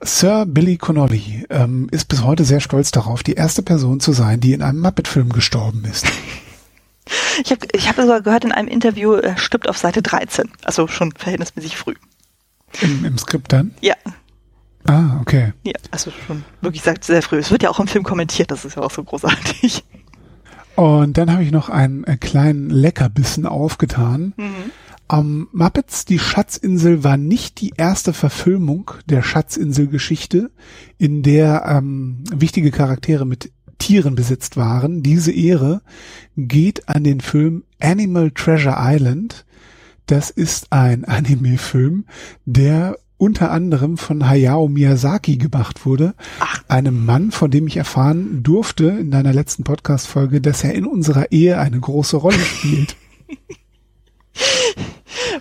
Sir Billy Connolly ähm, ist bis heute sehr stolz darauf, die erste Person zu sein, die in einem Muppet-Film gestorben ist. Ich habe ich hab sogar gehört in einem Interview, er stirbt auf Seite 13, also schon verhältnismäßig früh. Im, im Skript dann? Ja. Ah, okay. Ja, also schon wirklich sagt sehr früh. Es wird ja auch im Film kommentiert, das ist ja auch so großartig. Und dann habe ich noch einen, einen, kleinen Leckerbissen aufgetan. Mhm. Um, Muppets, die Schatzinsel war nicht die erste Verfilmung der Schatzinsel-Geschichte, in der ähm, wichtige Charaktere mit Tieren besetzt waren. Diese Ehre geht an den Film Animal Treasure Island. Das ist ein Anime-Film, der unter anderem von Hayao Miyazaki gemacht wurde. Ach. Einem Mann, von dem ich erfahren durfte in deiner letzten Podcast-Folge, dass er in unserer Ehe eine große Rolle spielt.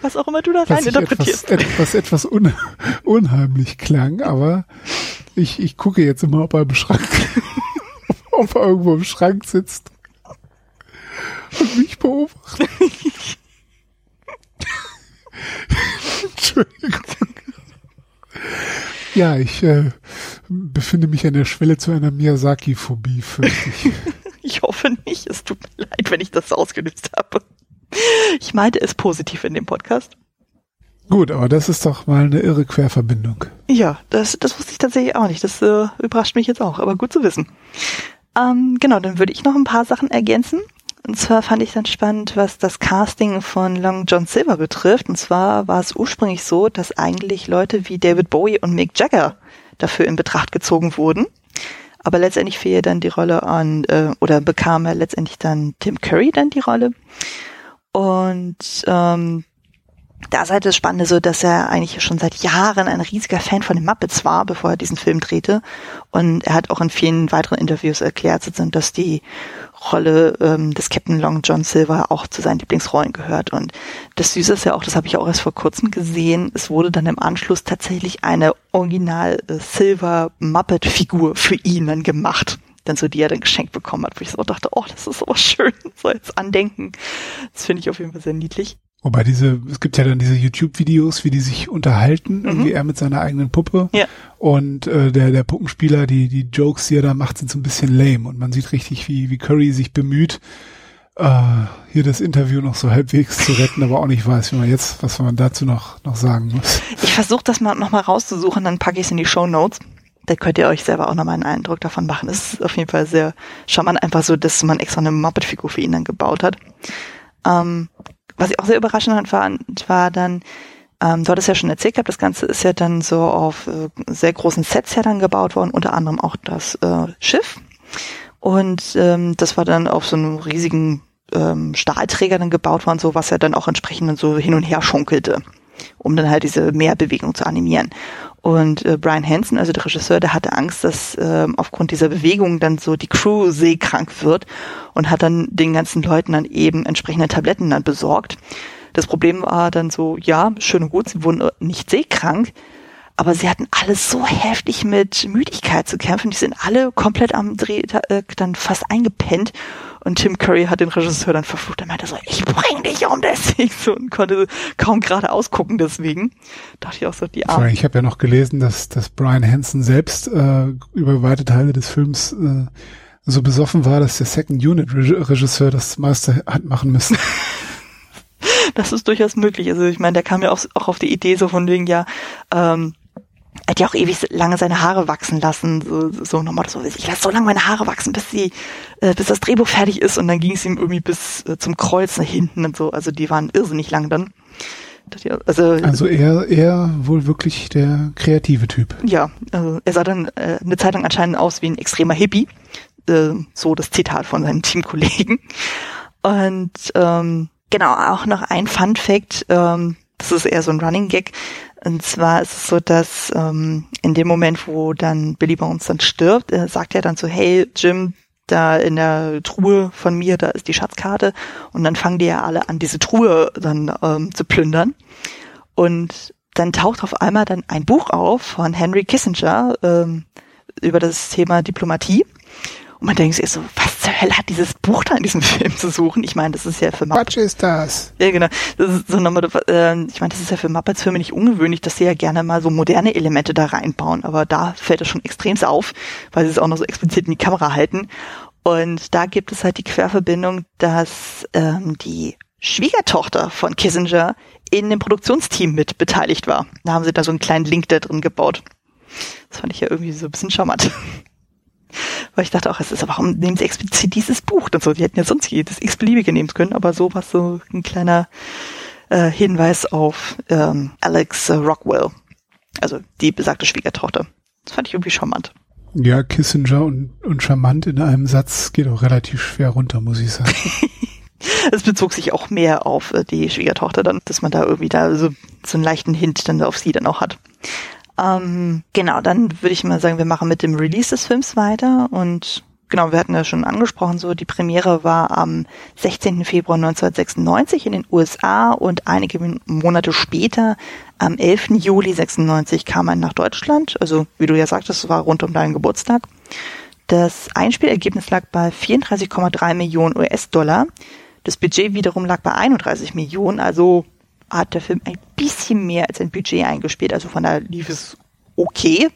Was auch immer du da rein interpretierst. Etwas, etwas, etwas un, unheimlich klang, aber ich, ich gucke jetzt immer, ob er im Schrank, ob er irgendwo im Schrank sitzt und mich beobachtet. Entschuldigung. Ja, ich äh, befinde mich an der Schwelle zu einer Miyazaki-Phobie, fürchte ich. ich hoffe nicht. Es tut mir leid, wenn ich das ausgelöst habe. Ich meinte es positiv in dem Podcast. Gut, aber das ist doch mal eine irre Querverbindung. Ja, das, das wusste ich tatsächlich auch nicht. Das äh, überrascht mich jetzt auch, aber gut zu wissen. Ähm, genau, dann würde ich noch ein paar Sachen ergänzen. Und zwar fand ich dann spannend, was das Casting von Long John Silver betrifft. Und zwar war es ursprünglich so, dass eigentlich Leute wie David Bowie und Mick Jagger dafür in Betracht gezogen wurden. Aber letztendlich fiel dann die Rolle an, äh, oder bekam er letztendlich dann Tim Curry dann die Rolle. Und ähm, da ist halt das Spannende so, dass er eigentlich schon seit Jahren ein riesiger Fan von den Muppets war, bevor er diesen Film drehte. Und er hat auch in vielen weiteren Interviews erklärt, dass die Rolle ähm, des Captain Long John Silver auch zu seinen Lieblingsrollen gehört. Und das Süße ist ja auch, das habe ich auch erst vor kurzem gesehen, es wurde dann im Anschluss tatsächlich eine Original äh, Silver Muppet Figur für ihn dann gemacht. Dann so, die er dann geschenkt bekommen hat, wo ich so dachte, oh, das ist aber schön, so als Andenken. Das finde ich auf jeden Fall sehr niedlich. Wobei diese, es gibt ja dann diese YouTube-Videos, wie die sich unterhalten, mhm. irgendwie er mit seiner eigenen Puppe. Ja. Und äh, der, der Puppenspieler, die, die Jokes, die er da macht, sind so ein bisschen lame. Und man sieht richtig, wie, wie Curry sich bemüht, äh, hier das Interview noch so halbwegs zu retten, aber auch nicht weiß, wie man jetzt, was man dazu noch, noch sagen muss. Ich versuche das mal nochmal rauszusuchen, dann packe ich es in die Show Notes. Da könnt ihr euch selber auch nochmal einen Eindruck davon machen. Es ist auf jeden Fall sehr charmant, einfach so, dass man extra eine Muppet-Figur für ihn dann gebaut hat. Ähm, was ich auch sehr überraschend fand, war dann, ähm, du hattest ja schon erzählt gehabt, das Ganze ist ja dann so auf äh, sehr großen Sets ja dann gebaut worden, unter anderem auch das äh, Schiff. Und ähm, das war dann auf so einem riesigen ähm, Stahlträger dann gebaut worden, so was ja dann auch entsprechend dann so hin und her schunkelte, um dann halt diese Meerbewegung zu animieren. Und äh, Brian Hansen, also der Regisseur, der hatte Angst, dass äh, aufgrund dieser Bewegung dann so die Crew seekrank wird und hat dann den ganzen Leuten dann eben entsprechende Tabletten dann besorgt. Das Problem war dann so, ja, schön und gut, sie wurden äh, nicht seekrank, aber sie hatten alles so heftig mit Müdigkeit zu kämpfen. Die sind alle komplett am Dreh äh, dann fast eingepennt und Tim Curry hat den Regisseur dann verflucht. Er meinte so, ich bring dich um deswegen so und konnte kaum gerade ausgucken deswegen. Dachte ich auch so, die Arme. Ich habe ja noch gelesen, dass, dass Brian Hansen selbst äh, über weite Teile des Films äh, so besoffen war, dass der Second Unit Regisseur das meiste hat machen müssen. das ist durchaus möglich. Also ich meine, der kam ja auch, auch auf die Idee so von wegen, ja, ähm, er hat ja auch ewig lange seine Haare wachsen lassen, so, so nochmal so, ich lasse so lange meine Haare wachsen, bis sie, äh, bis das Drehbuch fertig ist und dann ging es ihm irgendwie bis äh, zum Kreuz nach hinten und so, also die waren irrsinnig lang dann. Also, also er, er wohl wirklich der kreative Typ. Ja, also er sah dann äh, eine Zeit lang anscheinend aus wie ein extremer Hippie, äh, so das Zitat von seinen Teamkollegen. Und ähm, genau, auch noch ein Fun Fact, ähm, das ist eher so ein Running Gag, und zwar ist es so, dass ähm, in dem Moment, wo dann Billy Bones dann stirbt, äh, sagt er dann so, hey Jim, da in der Truhe von mir, da ist die Schatzkarte. Und dann fangen die ja alle an, diese Truhe dann ähm, zu plündern. Und dann taucht auf einmal dann ein Buch auf von Henry Kissinger ähm, über das Thema Diplomatie. Und man denkt sich so, was zur Hölle hat dieses Buch da in diesem Film zu suchen? Ich meine, das ist ja für Muppets. Was ist das? Ja, genau. Das ist so nochmal, äh, ich meine, das ist ja für Muppets Filme nicht ungewöhnlich, dass sie ja gerne mal so moderne Elemente da reinbauen. Aber da fällt es schon extrem auf, weil sie es auch noch so explizit in die Kamera halten. Und da gibt es halt die Querverbindung, dass ähm, die Schwiegertochter von Kissinger in dem Produktionsteam mit beteiligt war. Da haben sie da so einen kleinen Link da drin gebaut. Das fand ich ja irgendwie so ein bisschen charmant. Weil ich dachte auch, es ist aber, warum nehmen sie explizit dieses Buch? Und so, die hätten ja sonst jedes x-beliebige nehmen können, aber so war so ein kleiner äh, Hinweis auf ähm, Alex äh, Rockwell. Also die besagte Schwiegertochter. Das fand ich irgendwie charmant. Ja, Kissinger und, und charmant in einem Satz geht auch relativ schwer runter, muss ich sagen. es bezog sich auch mehr auf äh, die Schwiegertochter dann, dass man da irgendwie da so so einen leichten Hint dann auf sie dann auch hat. Ähm, genau, dann würde ich mal sagen, wir machen mit dem Release des Films weiter und genau, wir hatten ja schon angesprochen, so die Premiere war am 16. Februar 1996 in den USA und einige Monate später, am 11. Juli 96, kam er nach Deutschland. Also, wie du ja sagtest, war rund um deinen Geburtstag. Das Einspielergebnis lag bei 34,3 Millionen US-Dollar. Das Budget wiederum lag bei 31 Millionen, also hat der Film ein bisschen mehr als ein Budget eingespielt, also von daher lief es okay.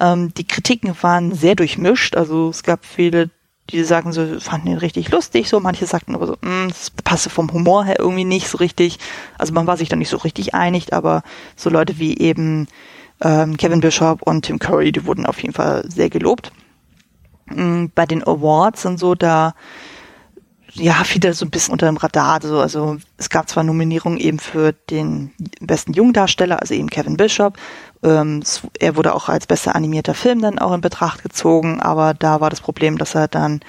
Ähm, die Kritiken waren sehr durchmischt. Also es gab viele, die sagen so, fanden ihn richtig lustig, so manche sagten aber so, mm, das passe vom Humor her irgendwie nicht so richtig. Also man war sich da nicht so richtig einig, aber so Leute wie eben ähm, Kevin Bishop und Tim Curry, die wurden auf jeden Fall sehr gelobt. Ähm, bei den Awards und so, da ja, wieder so ein bisschen unter dem Radar. So. Also es gab zwar Nominierungen eben für den besten Jungdarsteller, also eben Kevin Bishop. Ähm, er wurde auch als bester animierter Film dann auch in Betracht gezogen, aber da war das Problem, dass er dann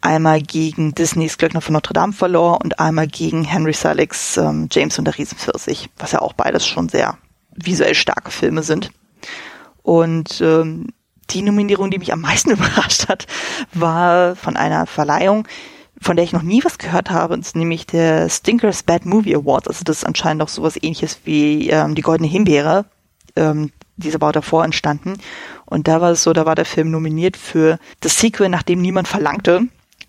einmal gegen Disneys Glöckner von Notre Dame verlor und einmal gegen Henry Selick's ähm, James und der Riesenpfirsich, was ja auch beides schon sehr visuell starke Filme sind. Und ähm, die Nominierung, die mich am meisten überrascht hat, war von einer Verleihung, von der ich noch nie was gehört habe, ist nämlich der Stinkers Bad Movie Awards. Also das ist anscheinend auch sowas ähnliches wie ähm, die Goldene Himbeere. Ähm, dieser war davor entstanden. Und da war es so, da war der Film nominiert für das Sequel, nach dem niemand verlangte.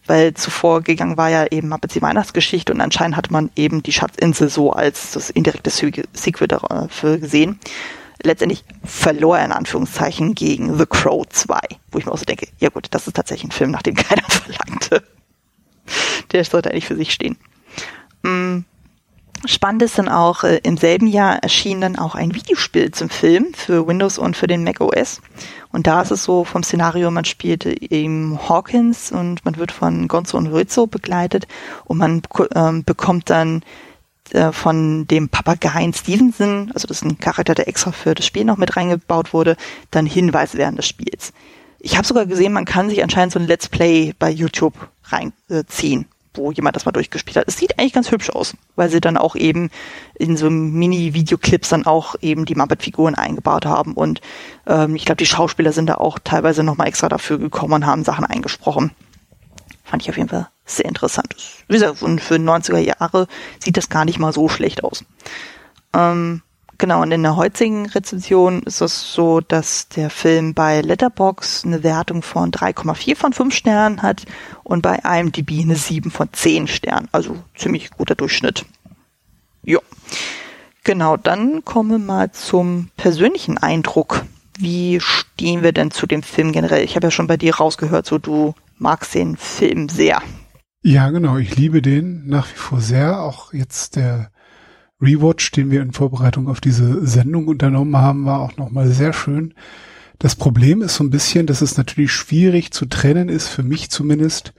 Weil zuvor gegangen war ja eben Muppets die Weihnachtsgeschichte und anscheinend hat man eben die Schatzinsel so als das indirekte Sequel dafür gesehen. Letztendlich verlor er in Anführungszeichen gegen The Crow 2, wo ich mir auch so denke, ja gut, das ist tatsächlich ein Film, nach dem keiner verlangte. Der sollte eigentlich für sich stehen. Mm, spannend ist dann auch, äh, im selben Jahr erschien dann auch ein Videospiel zum Film für Windows und für den Mac OS. Und da ist es so vom Szenario, man spielt eben Hawkins und man wird von Gonzo und Rizzo begleitet und man ähm, bekommt dann äh, von dem Papageien Stevenson, also das ist ein Charakter, der extra für das Spiel noch mit reingebaut wurde, dann Hinweise während des Spiels. Ich habe sogar gesehen, man kann sich anscheinend so ein Let's Play bei YouTube reinziehen, wo jemand das mal durchgespielt hat. Es sieht eigentlich ganz hübsch aus, weil sie dann auch eben in so Mini-Videoclips dann auch eben die Muppet-Figuren eingebaut haben und ähm, ich glaube, die Schauspieler sind da auch teilweise nochmal extra dafür gekommen und haben Sachen eingesprochen. Fand ich auf jeden Fall sehr interessant. Wie gesagt, und für 90er Jahre sieht das gar nicht mal so schlecht aus. Ähm, Genau, und in der heutigen Rezension ist es so, dass der Film bei Letterbox eine Wertung von 3,4 von 5 Sternen hat und bei IMDb eine 7 von 10 Sternen. Also ziemlich guter Durchschnitt. Jo. Genau, dann kommen wir mal zum persönlichen Eindruck. Wie stehen wir denn zu dem Film generell? Ich habe ja schon bei dir rausgehört, so du magst den Film sehr. Ja, genau, ich liebe den nach wie vor sehr. Auch jetzt der Rewatch, den wir in Vorbereitung auf diese Sendung unternommen haben, war auch nochmal sehr schön. Das Problem ist so ein bisschen, dass es natürlich schwierig zu trennen ist, für mich zumindest,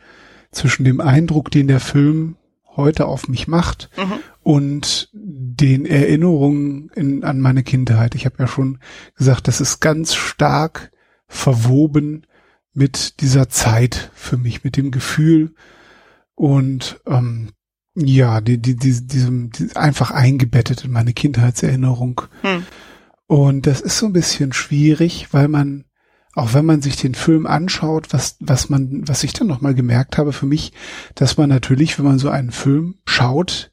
zwischen dem Eindruck, den der Film heute auf mich macht mhm. und den Erinnerungen in, an meine Kindheit. Ich habe ja schon gesagt, das ist ganz stark verwoben mit dieser Zeit für mich, mit dem Gefühl und ähm, ja, die, die, die, diesem, die, einfach eingebettet in meine Kindheitserinnerung. Hm. Und das ist so ein bisschen schwierig, weil man, auch wenn man sich den Film anschaut, was, was man, was ich dann nochmal gemerkt habe für mich, dass man natürlich, wenn man so einen Film schaut,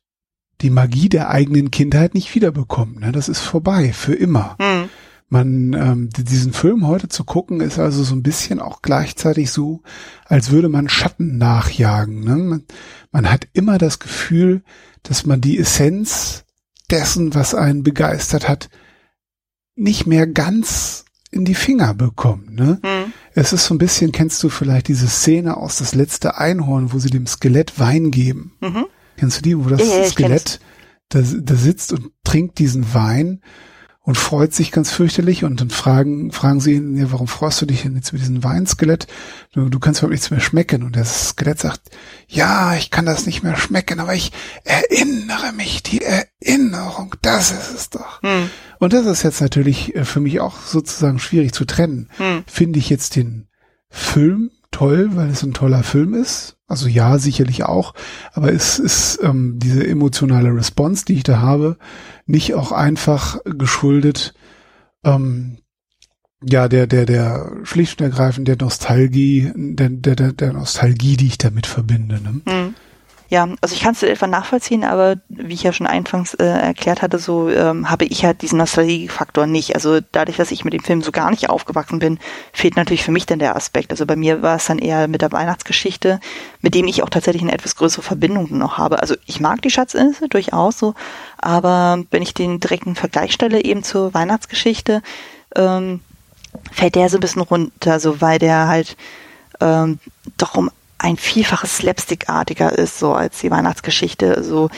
die Magie der eigenen Kindheit nicht wiederbekommt. Ne? Das ist vorbei, für immer. Hm man ähm, diesen Film heute zu gucken, ist also so ein bisschen auch gleichzeitig so, als würde man Schatten nachjagen. Ne? Man, man hat immer das Gefühl, dass man die Essenz dessen, was einen begeistert hat, nicht mehr ganz in die Finger bekommt. Ne? Mhm. Es ist so ein bisschen, kennst du vielleicht diese Szene aus das letzte Einhorn, wo sie dem Skelett Wein geben? Mhm. Kennst du die, wo das ja, Skelett da, da sitzt und trinkt diesen Wein und freut sich ganz fürchterlich und dann fragen, fragen sie ihn, ja, warum freust du dich denn jetzt mit diesem Weinskelett? Du, du kannst überhaupt nichts mehr schmecken. Und das Skelett sagt, ja, ich kann das nicht mehr schmecken, aber ich erinnere mich, die Erinnerung, das ist es doch. Hm. Und das ist jetzt natürlich äh, für mich auch sozusagen schwierig zu trennen. Hm. Finde ich jetzt den Film toll, weil es ein toller Film ist. Also ja, sicherlich auch. Aber es ist ähm, diese emotionale Response, die ich da habe, nicht auch einfach geschuldet, ähm, ja, der, der, der schlicht und ergreifend der Nostalgie, der, der, der Nostalgie, die ich damit verbinde. Ne? Hm. Ja, also ich kann es etwa nachvollziehen, aber wie ich ja schon anfangs äh, erklärt hatte, so ähm, habe ich halt diesen Nostalgie-Faktor nicht. Also dadurch, dass ich mit dem Film so gar nicht aufgewachsen bin, fehlt natürlich für mich dann der Aspekt. Also bei mir war es dann eher mit der Weihnachtsgeschichte, mit dem ich auch tatsächlich eine etwas größere Verbindung noch habe. Also ich mag die Schatzinsel durchaus so, aber wenn ich den direkten Vergleich stelle eben zur Weihnachtsgeschichte, ähm, fällt der so ein bisschen runter, so weil der halt ähm, doch um ein vielfaches Slapstick-artiger ist, so als die Weihnachtsgeschichte. So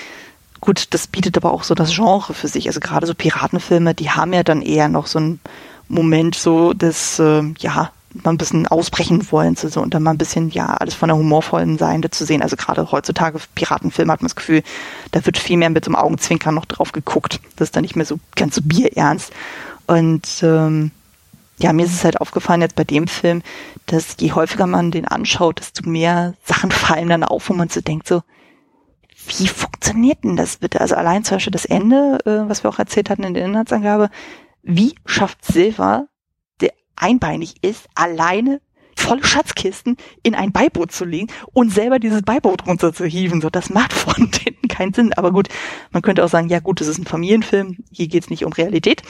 gut, das bietet aber auch so das Genre für sich. Also gerade so Piratenfilme, die haben ja dann eher noch so einen Moment so des, äh, ja, mal ein bisschen ausbrechen wollen so, und dann mal ein bisschen, ja, alles von der humorvollen Seite zu sehen. Also gerade heutzutage Piratenfilme hat man das Gefühl, da wird viel mehr mit so einem Augenzwinkern noch drauf geguckt. Das ist dann nicht mehr so ganz so bierernst. Und ähm, ja, mir ist es halt aufgefallen jetzt bei dem Film, dass je häufiger man den anschaut, desto mehr Sachen fallen dann auf, wo man so denkt, so, wie funktioniert denn das bitte? Also allein zum Beispiel das Ende, äh, was wir auch erzählt hatten in der Inhaltsangabe, wie schafft Silver, der einbeinig ist, alleine volle Schatzkisten in ein Beiboot zu legen und selber dieses Beiboot runter zu hieven. So, das macht von denen keinen Sinn. Aber gut, man könnte auch sagen, ja gut, das ist ein Familienfilm, hier geht's nicht um Realität.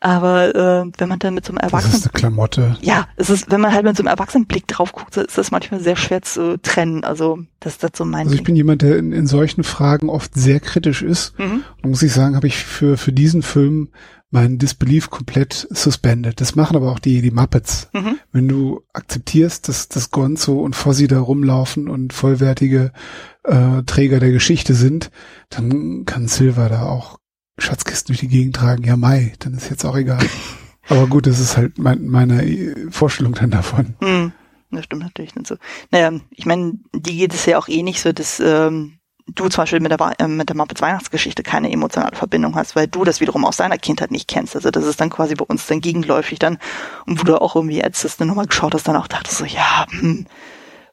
Aber äh, wenn man dann mit so einem Erwachsenen... Das ist eine Klamotte. Ja, es ist, wenn man halt mit so einem Erwachsenenblick drauf guckt, ist das manchmal sehr schwer zu trennen. Also das ist das so mein Also ich bin jemand, der in, in solchen Fragen oft sehr kritisch ist. Mhm. Und muss ich sagen, habe ich für, für diesen Film meinen Disbelief komplett suspended. Das machen aber auch die, die Muppets. Mhm. Wenn du akzeptierst, dass, dass Gonzo und Fozzie da rumlaufen und vollwertige äh, Träger der Geschichte sind, dann kann Silver da auch Schatzkisten durch die Gegend tragen, ja Mai, dann ist jetzt auch egal. Aber gut, das ist halt mein, meine Vorstellung dann davon. Hm, das stimmt natürlich nicht so. Naja, ich meine, die geht es ja auch eh nicht so, dass ähm, du zum Beispiel mit der, äh, mit der Muppets Weihnachtsgeschichte keine emotionale Verbindung hast, weil du das wiederum aus deiner Kindheit nicht kennst. Also das ist dann quasi bei uns dann gegenläufig dann. Und wo du auch irgendwie, als das dann nochmal geschaut hast, dann auch dachtest so, ja, hm,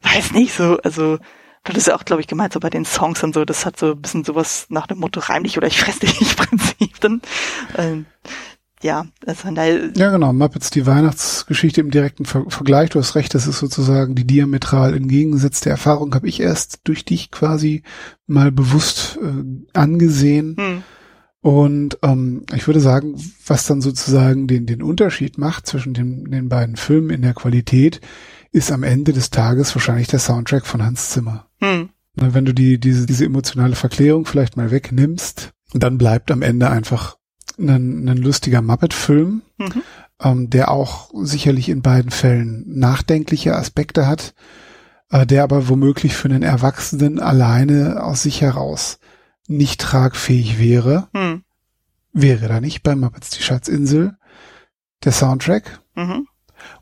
weiß nicht so, also das ist ja auch, glaube ich, gemeint so bei den Songs und so. Das hat so ein bisschen sowas nach dem Motto reim dich oder ich fress dich Prinzip. Dann, ähm, ja, also von daher. Ja, genau. Muppets, die Weihnachtsgeschichte im direkten Ver Vergleich. Du hast recht, das ist sozusagen die diametral entgegengesetzte Erfahrung, habe ich erst durch dich quasi mal bewusst äh, angesehen. Hm. Und ähm, ich würde sagen, was dann sozusagen den, den Unterschied macht zwischen den, den beiden Filmen in der Qualität, ist am Ende des Tages wahrscheinlich der Soundtrack von Hans Zimmer. Hm. Wenn du die, diese, diese emotionale Verklärung vielleicht mal wegnimmst, dann bleibt am Ende einfach ein, ein lustiger Muppet-Film, mhm. ähm, der auch sicherlich in beiden Fällen nachdenkliche Aspekte hat, äh, der aber womöglich für einen Erwachsenen alleine aus sich heraus nicht tragfähig wäre. Mhm. Wäre da nicht bei Muppets die Schatzinsel der Soundtrack? Mhm.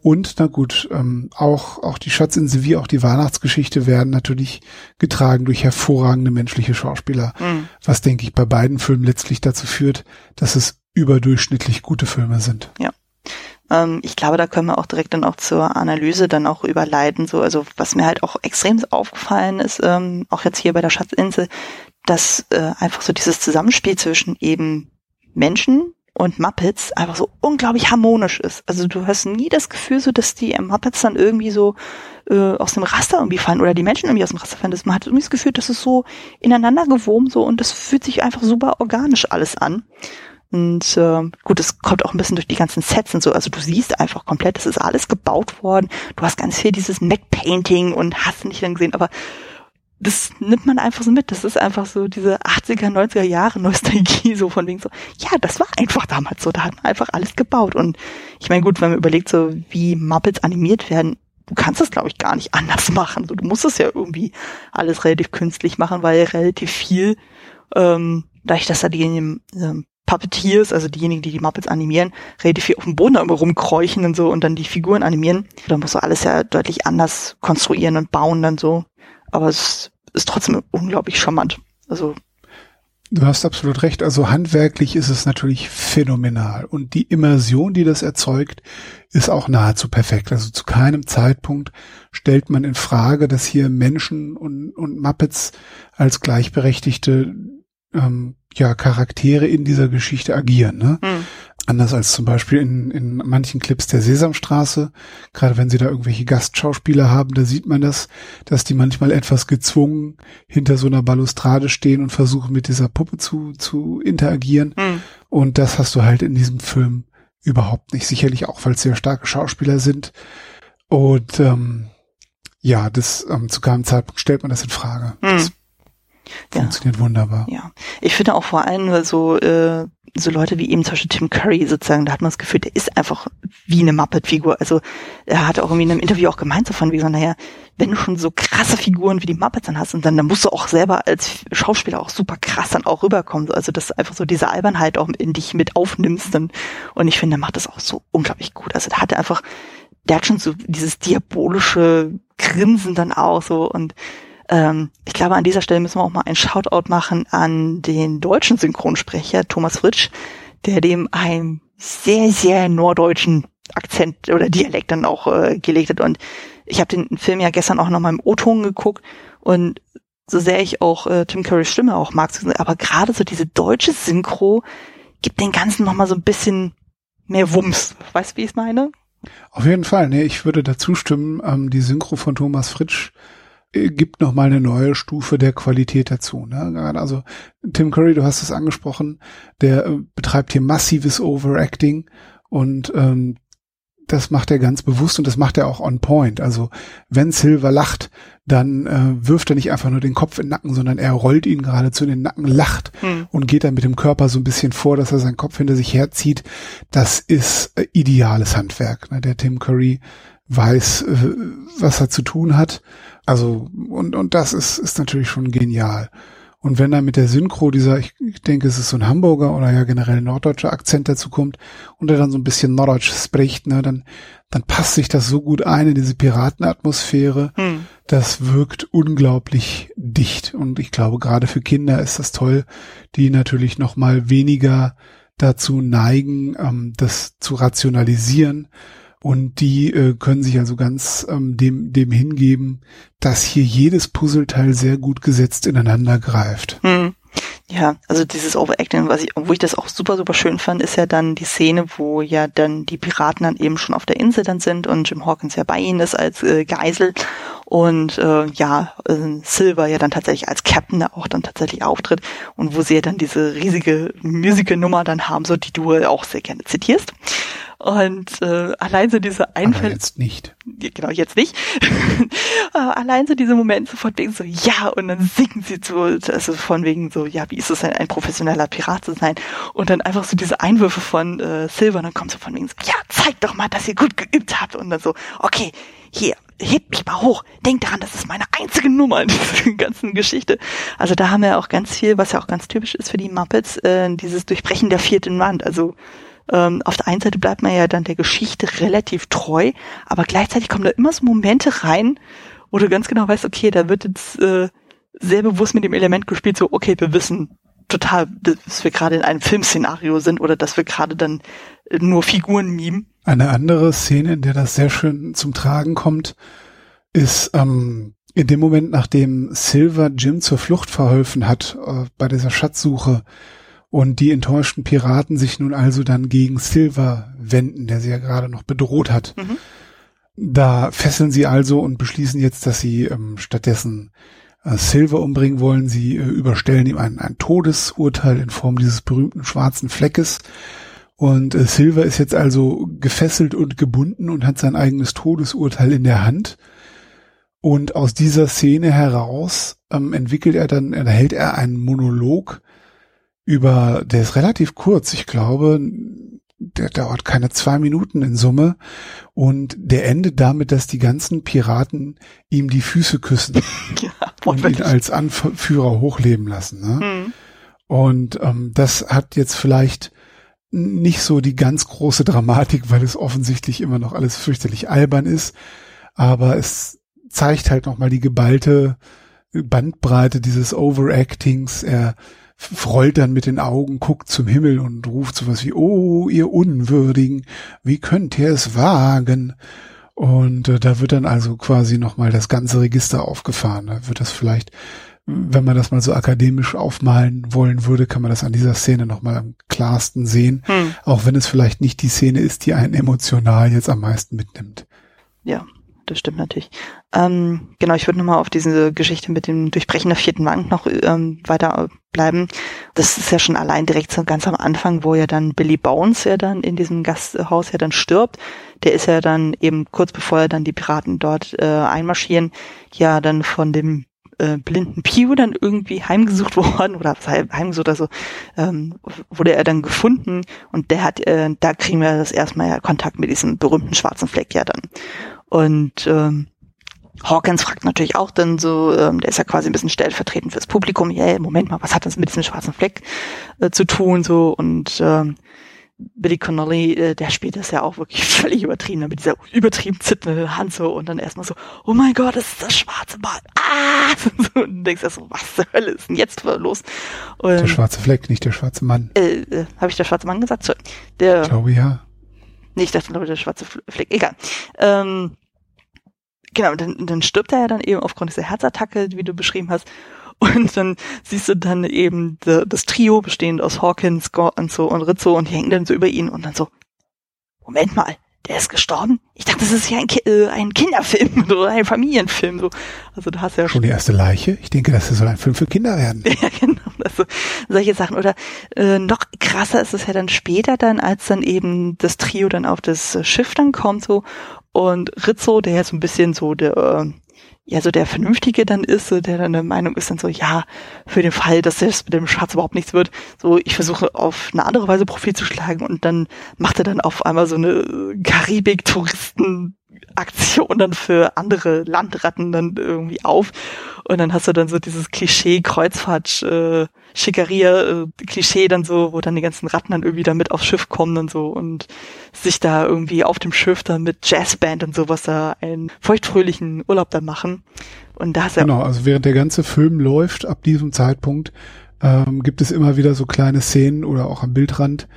Und, na gut, ähm, auch, auch die Schatzinsel wie auch die Weihnachtsgeschichte werden natürlich getragen durch hervorragende menschliche Schauspieler. Mhm. Was, denke ich, bei beiden Filmen letztlich dazu führt, dass es überdurchschnittlich gute Filme sind. Ja. Ähm, ich glaube, da können wir auch direkt dann auch zur Analyse dann auch überleiten. So, also was mir halt auch extrem aufgefallen ist, ähm, auch jetzt hier bei der Schatzinsel, dass äh, einfach so dieses Zusammenspiel zwischen eben Menschen, und Muppets einfach so unglaublich harmonisch ist. Also du hast nie das Gefühl, so dass die Muppets dann irgendwie so äh, aus dem Raster irgendwie fallen oder die Menschen irgendwie aus dem Raster fallen. Das, man hat irgendwie das Gefühl, das ist so ineinander gewoben so und das fühlt sich einfach super organisch alles an. Und äh, gut, es kommt auch ein bisschen durch die ganzen Sets und so. Also du siehst einfach komplett, das ist alles gebaut worden. Du hast ganz viel dieses Mac-Painting und hast nicht dann gesehen, aber das nimmt man einfach so mit. Das ist einfach so diese 80er, 90er Jahre Nostalgie, so von wegen so, ja, das war einfach damals so, da hat man einfach alles gebaut. Und ich meine, gut, wenn man überlegt, so wie Muppets animiert werden, du kannst das, glaube ich, gar nicht anders machen. So, du musst es ja irgendwie alles relativ künstlich machen, weil relativ viel, ähm, dadurch, dass da die ähm, Puppeteers, also diejenigen, die die Muppets animieren, relativ viel auf dem Boden immer rumkräuchen und so und dann die Figuren animieren. Da musst du alles ja deutlich anders konstruieren und bauen dann so aber es ist trotzdem unglaublich charmant. Also Du hast absolut recht. Also handwerklich ist es natürlich phänomenal. Und die Immersion, die das erzeugt, ist auch nahezu perfekt. Also zu keinem Zeitpunkt stellt man in Frage, dass hier Menschen und, und Muppets als gleichberechtigte ähm, ja, Charaktere in dieser Geschichte agieren. Ne? Mhm. Anders als zum Beispiel in, in manchen Clips der Sesamstraße. Gerade wenn sie da irgendwelche Gastschauspieler haben, da sieht man das, dass die manchmal etwas gezwungen hinter so einer Balustrade stehen und versuchen mit dieser Puppe zu, zu interagieren. Mhm. Und das hast du halt in diesem Film überhaupt nicht. Sicherlich auch, weil es sehr starke Schauspieler sind. Und ähm, ja, das ähm, zu keinem Zeitpunkt stellt man das in Frage. Mhm. Das funktioniert ja. wunderbar. Ja, ich finde auch vor allem so äh, so Leute wie eben zum Beispiel Tim Curry sozusagen, da hat man das Gefühl, der ist einfach wie eine Muppet-Figur. Also er hat auch irgendwie in einem Interview auch gemeint so von wie so, naja, wenn du schon so krasse Figuren wie die Muppets dann hast und dann, dann musst du auch selber als Schauspieler auch super krass dann auch rüberkommen. Also dass du einfach so diese Albernheit auch in dich mit aufnimmst dann, und ich finde, er macht das auch so unglaublich gut. Also da hat er einfach, der hat schon so dieses diabolische Grinsen dann auch so und ähm, ich glaube, an dieser Stelle müssen wir auch mal einen Shoutout machen an den deutschen Synchronsprecher Thomas Fritsch, der dem einen sehr, sehr norddeutschen Akzent oder Dialekt dann auch äh, gelegt hat. Und ich habe den Film ja gestern auch noch mal im O-Ton geguckt und so sehr ich auch äh, Tim Currys Stimme auch mag, aber gerade so diese deutsche Synchro gibt den Ganzen noch mal so ein bisschen mehr Wumms. Weißt du, wie ich es meine? Auf jeden Fall. Nee, ich würde dazu stimmen. Ähm, die Synchro von Thomas Fritsch gibt noch mal eine neue Stufe der Qualität dazu. Ne? Also Tim Curry, du hast es angesprochen, der äh, betreibt hier massives Overacting und ähm, das macht er ganz bewusst und das macht er auch on point. Also wenn Silver lacht, dann äh, wirft er nicht einfach nur den Kopf in den Nacken, sondern er rollt ihn geradezu in den Nacken, lacht hm. und geht dann mit dem Körper so ein bisschen vor, dass er seinen Kopf hinter sich herzieht. Das ist äh, ideales Handwerk. Ne? Der Tim Curry weiß, äh, was er zu tun hat also, und, und das ist, ist natürlich schon genial. Und wenn da mit der Synchro dieser, ich, ich denke, es ist so ein Hamburger oder ja generell norddeutscher Akzent dazu kommt und er dann so ein bisschen Norddeutsch spricht, ne, dann, dann passt sich das so gut ein in diese Piratenatmosphäre. Hm. Das wirkt unglaublich dicht. Und ich glaube, gerade für Kinder ist das toll, die natürlich noch mal weniger dazu neigen, ähm, das zu rationalisieren und die äh, können sich also ganz ähm, dem, dem hingeben, dass hier jedes Puzzleteil sehr gut gesetzt ineinander greift. Hm. Ja, also dieses Overacting, was ich, wo ich das auch super, super schön fand, ist ja dann die Szene, wo ja dann die Piraten dann eben schon auf der Insel dann sind und Jim Hawkins ja bei ihnen ist als äh, Geisel und äh, ja, äh, Silver ja dann tatsächlich als Captain da auch dann tatsächlich auftritt und wo sie ja dann diese riesige Musical-Nummer dann haben, so die du auch sehr gerne zitierst. Und äh, allein so diese Einfälle. jetzt nicht. Genau, jetzt nicht. allein so diese Momente von wegen so, ja, und dann singen sie so, also von wegen so, ja, wie ist es denn, ein professioneller Pirat zu sein? Und dann einfach so diese Einwürfe von äh, Silver, dann kommt so von wegen so, ja, zeig doch mal, dass ihr gut geübt habt. Und dann so, okay, hier, hebt mich mal hoch, denkt daran, das ist meine einzige Nummer in dieser ganzen Geschichte. Also da haben wir auch ganz viel, was ja auch ganz typisch ist für die Muppets, äh, dieses Durchbrechen der vierten Wand. Also ähm, auf der einen Seite bleibt man ja dann der Geschichte relativ treu, aber gleichzeitig kommen da immer so Momente rein, wo du ganz genau weißt, okay, da wird jetzt äh, sehr bewusst mit dem Element gespielt, so, okay, wir wissen total, dass wir gerade in einem Filmszenario sind oder dass wir gerade dann nur Figuren mimen. Eine andere Szene, in der das sehr schön zum Tragen kommt, ist ähm, in dem Moment, nachdem Silver Jim zur Flucht verholfen hat äh, bei dieser Schatzsuche, und die enttäuschten Piraten sich nun also dann gegen Silver wenden, der sie ja gerade noch bedroht hat. Mhm. Da fesseln sie also und beschließen jetzt, dass sie ähm, stattdessen äh, Silver umbringen wollen. Sie äh, überstellen ihm ein, ein Todesurteil in Form dieses berühmten schwarzen Fleckes. Und äh, Silver ist jetzt also gefesselt und gebunden und hat sein eigenes Todesurteil in der Hand. Und aus dieser Szene heraus ähm, entwickelt er dann, erhält er einen Monolog, über, der ist relativ kurz, ich glaube, der dauert keine zwei Minuten in Summe und der endet damit, dass die ganzen Piraten ihm die Füße küssen ja, und ihn als Anführer hochleben lassen. Ne? Mhm. Und ähm, das hat jetzt vielleicht nicht so die ganz große Dramatik, weil es offensichtlich immer noch alles fürchterlich albern ist, aber es zeigt halt nochmal die geballte Bandbreite dieses Overactings. Er rollt dann mit den Augen, guckt zum Himmel und ruft sowas wie, oh, ihr Unwürdigen, wie könnt ihr es wagen? Und äh, da wird dann also quasi nochmal das ganze Register aufgefahren. Da wird das vielleicht, wenn man das mal so akademisch aufmalen wollen würde, kann man das an dieser Szene nochmal am klarsten sehen. Hm. Auch wenn es vielleicht nicht die Szene ist, die einen emotional jetzt am meisten mitnimmt. Ja, das stimmt natürlich. Ähm, genau, ich würde nochmal auf diese Geschichte mit dem Durchbrechen der vierten Wand noch ähm, weiter bleiben. Das ist ja schon allein direkt so ganz am Anfang, wo ja dann Billy Bones ja dann in diesem Gasthaus ja dann stirbt. Der ist ja dann eben kurz bevor er dann die Piraten dort äh, einmarschieren, ja dann von dem äh, blinden Pew dann irgendwie heimgesucht worden oder heimgesucht, also ähm, wurde er dann gefunden und der hat, äh, da kriegen wir das erstmal ja Kontakt mit diesem berühmten schwarzen Fleck ja dann. Und ähm, Hawkins fragt natürlich auch dann so, ähm, der ist ja quasi ein bisschen stellvertretend fürs Publikum, yeah, Moment mal, was hat das mit diesem schwarzen Fleck äh, zu tun so und ähm, Billy Connolly, äh, der spielt das ja auch wirklich völlig übertrieben, mit dieser übertrieben zitternden Hand so und dann erstmal so, oh mein Gott, das ist das schwarze Ball. Ah! und du denkst ja so, was zur Hölle ist denn jetzt los? Und, der schwarze Fleck, nicht der schwarze Mann. Äh, äh, Habe ich der schwarze Mann gesagt? So, der, ich glaube ja. Nee, ich dachte, glaube der schwarze Fleck. Egal. Ähm, genau, dann, dann stirbt er ja dann eben aufgrund dieser Herzattacke, wie du beschrieben hast. Und dann siehst du dann eben das Trio bestehend aus Hawkins, und so und Rizzo und die hängen dann so über ihn und dann so, Moment mal, der ist gestorben? Ich dachte, das ist ja ein, Ki äh, ein Kinderfilm oder ein Familienfilm. So. Also du hast ja schon die erste Leiche. Ich denke, das soll ein Film für Kinder werden. ja, genau. Also solche Sachen. Oder äh, noch krasser ist es ja dann später dann, als dann eben das Trio dann auf das Schiff dann kommt so und Rizzo, der ja so ein bisschen so der äh, ja so der Vernünftige dann ist, der dann der Meinung ist dann so, ja, für den Fall, dass das mit dem Schatz überhaupt nichts wird, so ich versuche auf eine andere Weise Profit zu schlagen und dann macht er dann auf einmal so eine Karibik-Touristen Aktion dann für andere Landratten dann irgendwie auf. Und dann hast du dann so dieses Klischee Kreuzfahrt äh, Schickeria äh, Klischee dann so, wo dann die ganzen Ratten dann irgendwie da mit aufs Schiff kommen und so und sich da irgendwie auf dem Schiff dann mit Jazzband und sowas da einen feuchtfröhlichen Urlaub dann machen. Und da du Genau, also während der ganze Film läuft, ab diesem Zeitpunkt, ähm, gibt es immer wieder so kleine Szenen oder auch am Bildrand,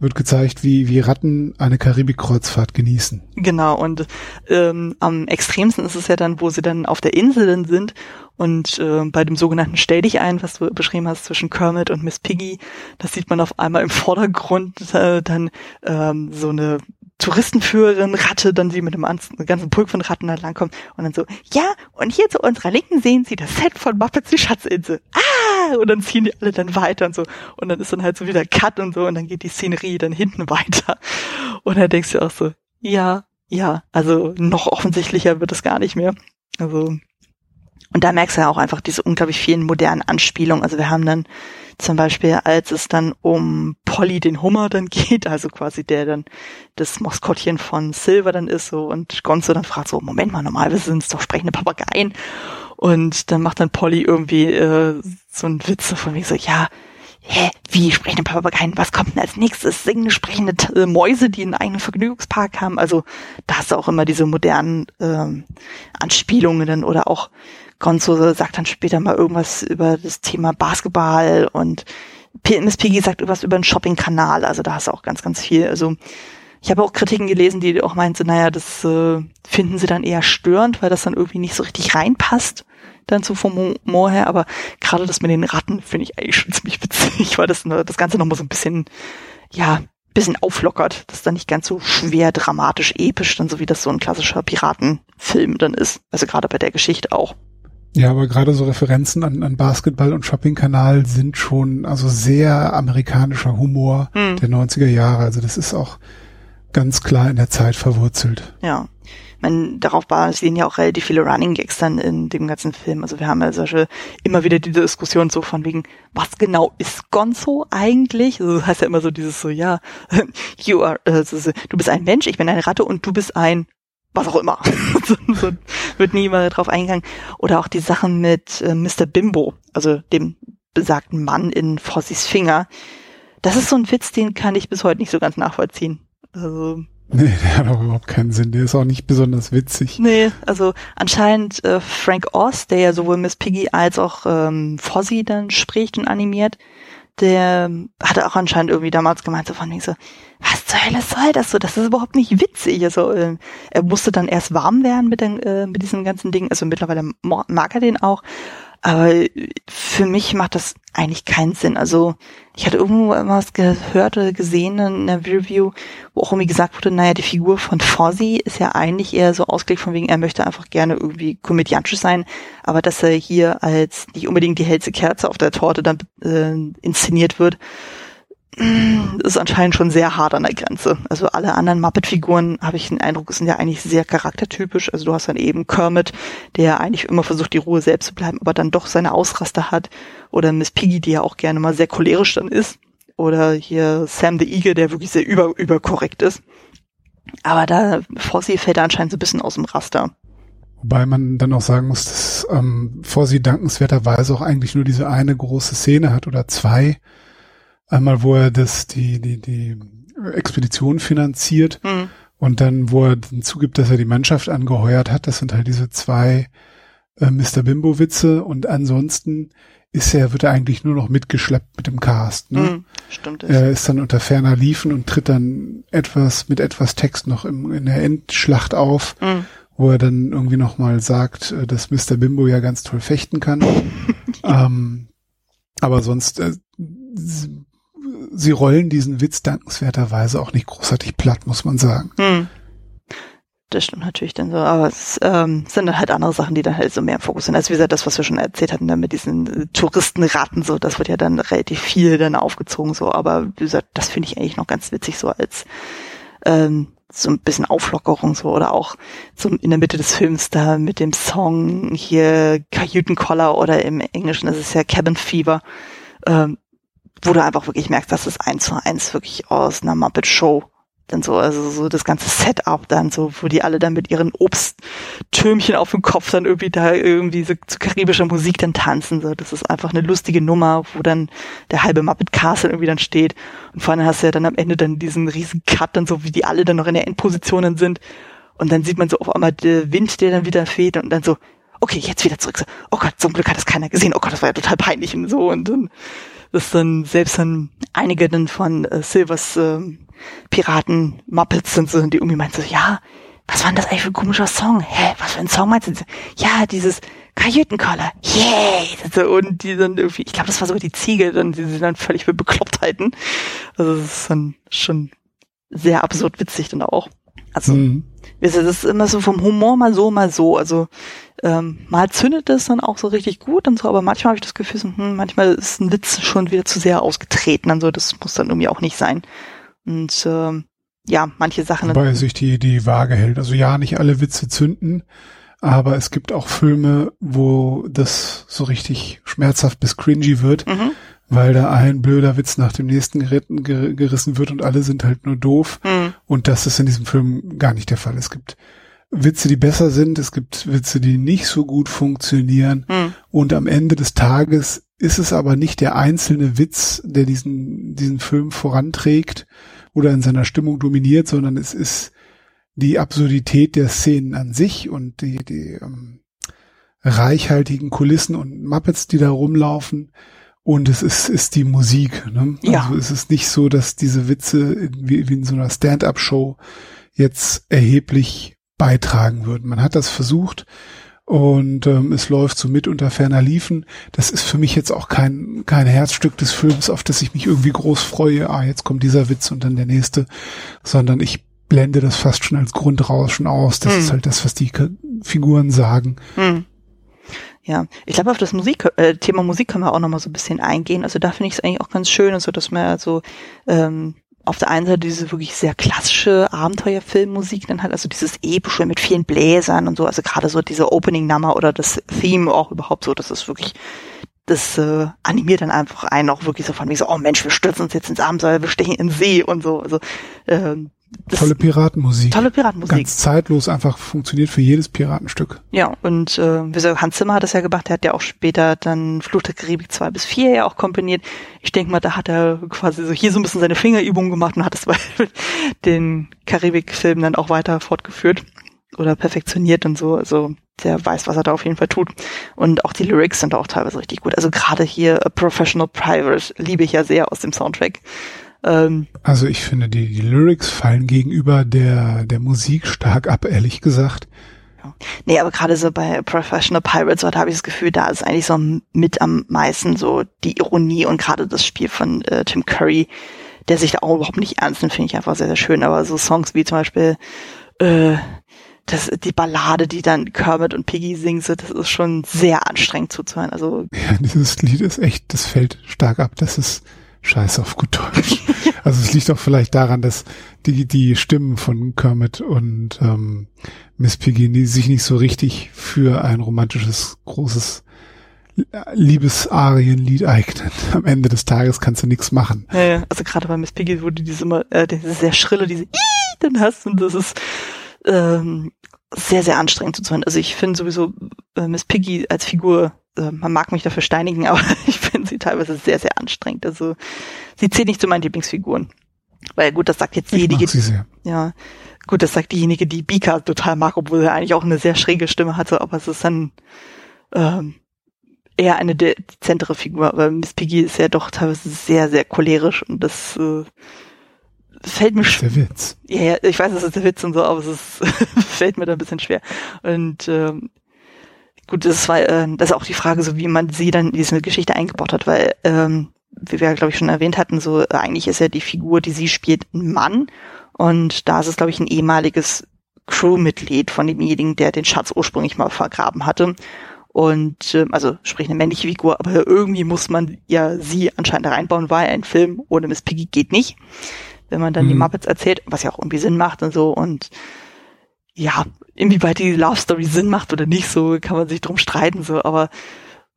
wird gezeigt, wie, wie Ratten eine Karibik-Kreuzfahrt genießen. Genau, und ähm, am extremsten ist es ja dann, wo sie dann auf der Insel dann sind und äh, bei dem sogenannten Stell dich ein, was du beschrieben hast zwischen Kermit und Miss Piggy, da sieht man auf einmal im Vordergrund äh, dann ähm, so eine Touristenführerin Ratte, dann sie mit einem ganzen Pulk von Ratten da langkommt und dann so, ja, und hier zu unserer Linken sehen Sie das Set von Muppets die Schatzinsel. Ah! Und dann ziehen die alle dann weiter und so. Und dann ist dann halt so wieder Cut und so und dann geht die Szenerie dann hinten weiter. Und dann denkst du auch so, ja, ja, also noch offensichtlicher wird es gar nicht mehr. Also, und da merkst du ja auch einfach diese unglaublich vielen modernen Anspielungen. Also wir haben dann zum Beispiel, als es dann um Polly den Hummer dann geht, also quasi der dann das Maskottchen von Silver dann ist so und Gonzo dann fragt so, Moment mal, normalerweise sind es doch sprechende Papageien. Und dann macht dann Polly irgendwie äh, so einen Witz von mir so, ja, hä, wie sprechende Papageien, was kommt denn als nächstes? Singende, sprechende äh, Mäuse, die einen eigenen Vergnügungspark haben. Also da hast du auch immer diese modernen ähm, Anspielungen dann oder auch Gonzo sagt dann später mal irgendwas über das Thema Basketball und Miss Piggy sagt irgendwas über einen Shopping-Kanal. Also da hast du auch ganz, ganz viel. Also ich habe auch Kritiken gelesen, die auch meinten, naja, das äh, finden sie dann eher störend, weil das dann irgendwie nicht so richtig reinpasst dann zu vom Humor her, aber gerade das mit den Ratten finde ich eigentlich schon ziemlich witzig, weil das das Ganze nochmal so ein bisschen, ja, bisschen auflockert, das dann nicht ganz so schwer, dramatisch, episch, dann so wie das so ein klassischer Piratenfilm dann ist. Also gerade bei der Geschichte auch. Ja, aber gerade so Referenzen an, an Basketball und Shoppingkanal sind schon also sehr amerikanischer Humor hm. der 90er Jahre. Also das ist auch ganz klar in der Zeit verwurzelt. Ja. Man, darauf basieren ja auch relativ viele Running Gags dann in dem ganzen Film. Also wir haben ja solche, immer wieder die Diskussion so von wegen, was genau ist Gonzo eigentlich? Also das heißt ja immer so dieses so, ja, you are, also, du bist ein Mensch, ich bin eine Ratte und du bist ein was auch immer. wird nie mal drauf eingegangen. Oder auch die Sachen mit äh, Mr. Bimbo, also dem besagten Mann in Fossys Finger. Das ist so ein Witz, den kann ich bis heute nicht so ganz nachvollziehen. Also Nee, der hat auch überhaupt keinen Sinn. Der ist auch nicht besonders witzig. Nee, also anscheinend äh, Frank Oz, der ja sowohl Miss Piggy als auch ähm, Fozzie dann spricht und animiert, der hatte auch anscheinend irgendwie damals gemeint, so von mir so, was zur Hölle soll das so? Das ist überhaupt nicht witzig. Also äh, er musste dann erst warm werden mit, den, äh, mit diesem ganzen Ding. Also mittlerweile mag er den auch. Aber für mich macht das eigentlich keinen Sinn. Also ich hatte irgendwo was gehört oder gesehen in der Review, wo auch irgendwie gesagt wurde, naja, die Figur von Fozzie ist ja eigentlich eher so ausgelegt von wegen, er möchte einfach gerne irgendwie komödiantisch sein, aber dass er hier als nicht unbedingt die hellste Kerze auf der Torte dann äh, inszeniert wird, ist anscheinend schon sehr hart an der Grenze. Also alle anderen Muppet-Figuren, habe ich den Eindruck, sind ja eigentlich sehr charaktertypisch. Also du hast dann eben Kermit, der eigentlich immer versucht, die Ruhe selbst zu bleiben, aber dann doch seine Ausraster hat. Oder Miss Piggy, die ja auch gerne mal sehr cholerisch dann ist. Oder hier Sam the Eagle, der wirklich sehr über, überkorrekt ist. Aber da, Fossi fällt anscheinend so ein bisschen aus dem Raster. Wobei man dann auch sagen muss, dass ähm, Fossi dankenswerterweise auch eigentlich nur diese eine große Szene hat oder zwei, Einmal, wo er das, die, die, die Expedition finanziert mhm. und dann, wo er zugibt, dass er die Mannschaft angeheuert hat. Das sind halt diese zwei äh, Mr. Bimbo-Witze und ansonsten ist er, wird er eigentlich nur noch mitgeschleppt mit dem Cast. Ne? Mhm, stimmt. Er ist dann unter ferner Liefen und tritt dann etwas mit etwas Text noch im, in der Endschlacht auf, mhm. wo er dann irgendwie nochmal sagt, äh, dass Mr. Bimbo ja ganz toll fechten kann. ähm, aber sonst äh, sie rollen diesen Witz dankenswerterweise auch nicht großartig platt, muss man sagen. Hm. Das stimmt natürlich dann so, aber es ähm, sind dann halt andere Sachen, die dann halt so mehr im Fokus sind. Also wie gesagt, das, was wir schon erzählt hatten, dann mit diesen äh, Touristenraten, so, das wird ja dann relativ viel dann aufgezogen, so, aber wie gesagt, das finde ich eigentlich noch ganz witzig, so als ähm, so ein bisschen Auflockerung so oder auch so in der Mitte des Films da mit dem Song hier Kajütenkoller oder im Englischen, das ist ja Cabin Fever. Ähm, wo du einfach wirklich merkst, dass es eins zu eins wirklich aus einer Muppet Show dann so, also so das ganze Setup dann so, wo die alle dann mit ihren Obsttürmchen auf dem Kopf dann irgendwie da irgendwie so zu karibischer Musik dann tanzen, so. Das ist einfach eine lustige Nummer, wo dann der halbe Muppet Castle irgendwie dann steht. Und vor allem hast du ja dann am Ende dann diesen riesen Cut dann so, wie die alle dann noch in der Endposition sind. Und dann sieht man so auf einmal der Wind, der dann wieder fehlt und dann so, okay, jetzt wieder zurück. So, oh Gott, zum Glück hat das keiner gesehen. Oh Gott, das war ja total peinlich und so. Und dann dass dann selbst dann einige dann von äh, Silvers äh, Piraten Muppets sind so, die irgendwie meinen so, ja, was war denn das eigentlich für ein komischer Song? Hä, was für ein Song meinst du? Ja, dieses Kajütenkoller. Yay! Und die dann irgendwie, ich glaube, das war sogar die Ziege, dann, die sie dann völlig für bekloppt halten. Also das ist dann schon sehr absurd witzig dann auch. Also, mhm. Das ist immer so vom Humor mal so, mal so. Also ähm, mal zündet es dann auch so richtig gut und so, aber manchmal habe ich das Gefühl, so, hm, manchmal ist ein Witz schon wieder zu sehr ausgetreten. Also das muss dann irgendwie auch nicht sein. Und ähm, ja, manche Sachen. Wobei sich die, die Waage hält. Also ja, nicht alle Witze zünden, aber es gibt auch Filme, wo das so richtig schmerzhaft bis cringy wird, mhm. weil da ein blöder Witz nach dem nächsten geritten, ger gerissen wird und alle sind halt nur doof. Mhm. Und das ist in diesem Film gar nicht der Fall. Es gibt Witze, die besser sind, es gibt Witze, die nicht so gut funktionieren. Hm. Und am Ende des Tages ist es aber nicht der einzelne Witz, der diesen, diesen Film voranträgt oder in seiner Stimmung dominiert, sondern es ist die Absurdität der Szenen an sich und die, die ähm, reichhaltigen Kulissen und Muppets, die da rumlaufen. Und es ist, ist die Musik. Ne? Ja. Also es ist nicht so, dass diese Witze wie, wie in so einer Stand-up-Show jetzt erheblich beitragen würden. Man hat das versucht und ähm, es läuft so mit unter ferner Liefen. Das ist für mich jetzt auch kein, kein Herzstück des Films, auf das ich mich irgendwie groß freue. Ah, jetzt kommt dieser Witz und dann der nächste, sondern ich blende das fast schon als Grundrauschen aus. Das hm. ist halt das, was die Figuren sagen. Hm. Ja, ich glaube, auf das Musik, äh, Thema Musik können wir auch nochmal so ein bisschen eingehen. Also da finde ich es eigentlich auch ganz schön, also dass man so ähm, auf der einen Seite diese wirklich sehr klassische Abenteuerfilmmusik, dann halt also dieses epische mit vielen Bläsern und so, also gerade so diese Opening-Nummer oder das Theme auch überhaupt so, das ist wirklich, das äh, animiert dann einfach einen auch wirklich so von wie so, oh Mensch, wir stürzen uns jetzt ins Abenteuer, wir stechen in See und so, also ähm, tolle Piratenmusik. Tolle Piratenmusik. Ganz zeitlos einfach funktioniert für jedes Piratenstück. Ja, und äh, wie gesagt, Hans Zimmer hat das ja gemacht, der hat ja auch später dann Fluch der Karibik 2 bis 4 ja auch komponiert. Ich denke mal, da hat er quasi so hier so ein bisschen seine Fingerübungen gemacht und hat es bei den Karibik-Filmen dann auch weiter fortgeführt oder perfektioniert und so. Also der weiß, was er da auf jeden Fall tut. Und auch die Lyrics sind auch teilweise richtig gut. Also gerade hier A Professional Private liebe ich ja sehr aus dem Soundtrack. Ähm, also ich finde, die, die Lyrics fallen gegenüber der, der Musik stark ab, ehrlich gesagt. Ja. Nee, aber gerade so bei Professional Pirates, da habe ich das Gefühl, da ist eigentlich so mit am meisten so die Ironie und gerade das Spiel von äh, Tim Curry, der sich da auch überhaupt nicht ernst nimmt, finde ich einfach sehr, sehr schön. Aber so Songs wie zum Beispiel äh, das, die Ballade, die dann Kermit und Piggy singen, so, das ist schon sehr anstrengend zuzuhören. Also ja, dieses Lied ist echt, das fällt stark ab. Das ist scheiße auf gut Deutsch. also es liegt auch vielleicht daran, dass die die Stimmen von Kermit und ähm, Miss Piggy die sich nicht so richtig für ein romantisches großes Liebesarienlied eignen. Am Ende des Tages kannst du nichts machen. Ja, ja. also gerade bei Miss Piggy, du diese immer, äh, diese sehr schrille, diese Ii dann hast und das ist ähm, sehr, sehr anstrengend zu hören. Also ich finde sowieso äh, Miss Piggy als Figur, äh, man mag mich dafür steinigen, aber ich finde sie teilweise sehr, sehr anstrengend. Also sie zählt nicht zu meinen Lieblingsfiguren. Weil gut, das sagt jetzt diejenige. Ja, gut, das sagt diejenige, die Bika total mag, obwohl er eigentlich auch eine sehr schräge Stimme hatte, aber es ist dann ähm, eher eine dezentere Figur. Aber Miss Piggy ist ja doch teilweise sehr, sehr cholerisch und das äh, fällt mir schwer. Der Witz. Ja, ja, ich weiß, das ist der Witz und so, aber es ist, fällt mir da ein bisschen schwer. Und ähm, gut, das war äh, das ist auch die Frage, so wie man sie dann in diese Geschichte eingebaut hat, weil ähm, wie wir glaube ich schon erwähnt hatten, so äh, eigentlich ist ja die Figur, die sie spielt, ein Mann und da ist es glaube ich ein ehemaliges Crewmitglied von demjenigen, der den Schatz ursprünglich mal vergraben hatte. Und äh, also sprich eine männliche Figur, aber irgendwie muss man ja sie anscheinend reinbauen, weil ein Film ohne Miss Piggy geht nicht wenn man dann mhm. die Muppets erzählt, was ja auch irgendwie Sinn macht und so und ja, inwieweit die Love Story Sinn macht oder nicht, so kann man sich drum streiten, so, aber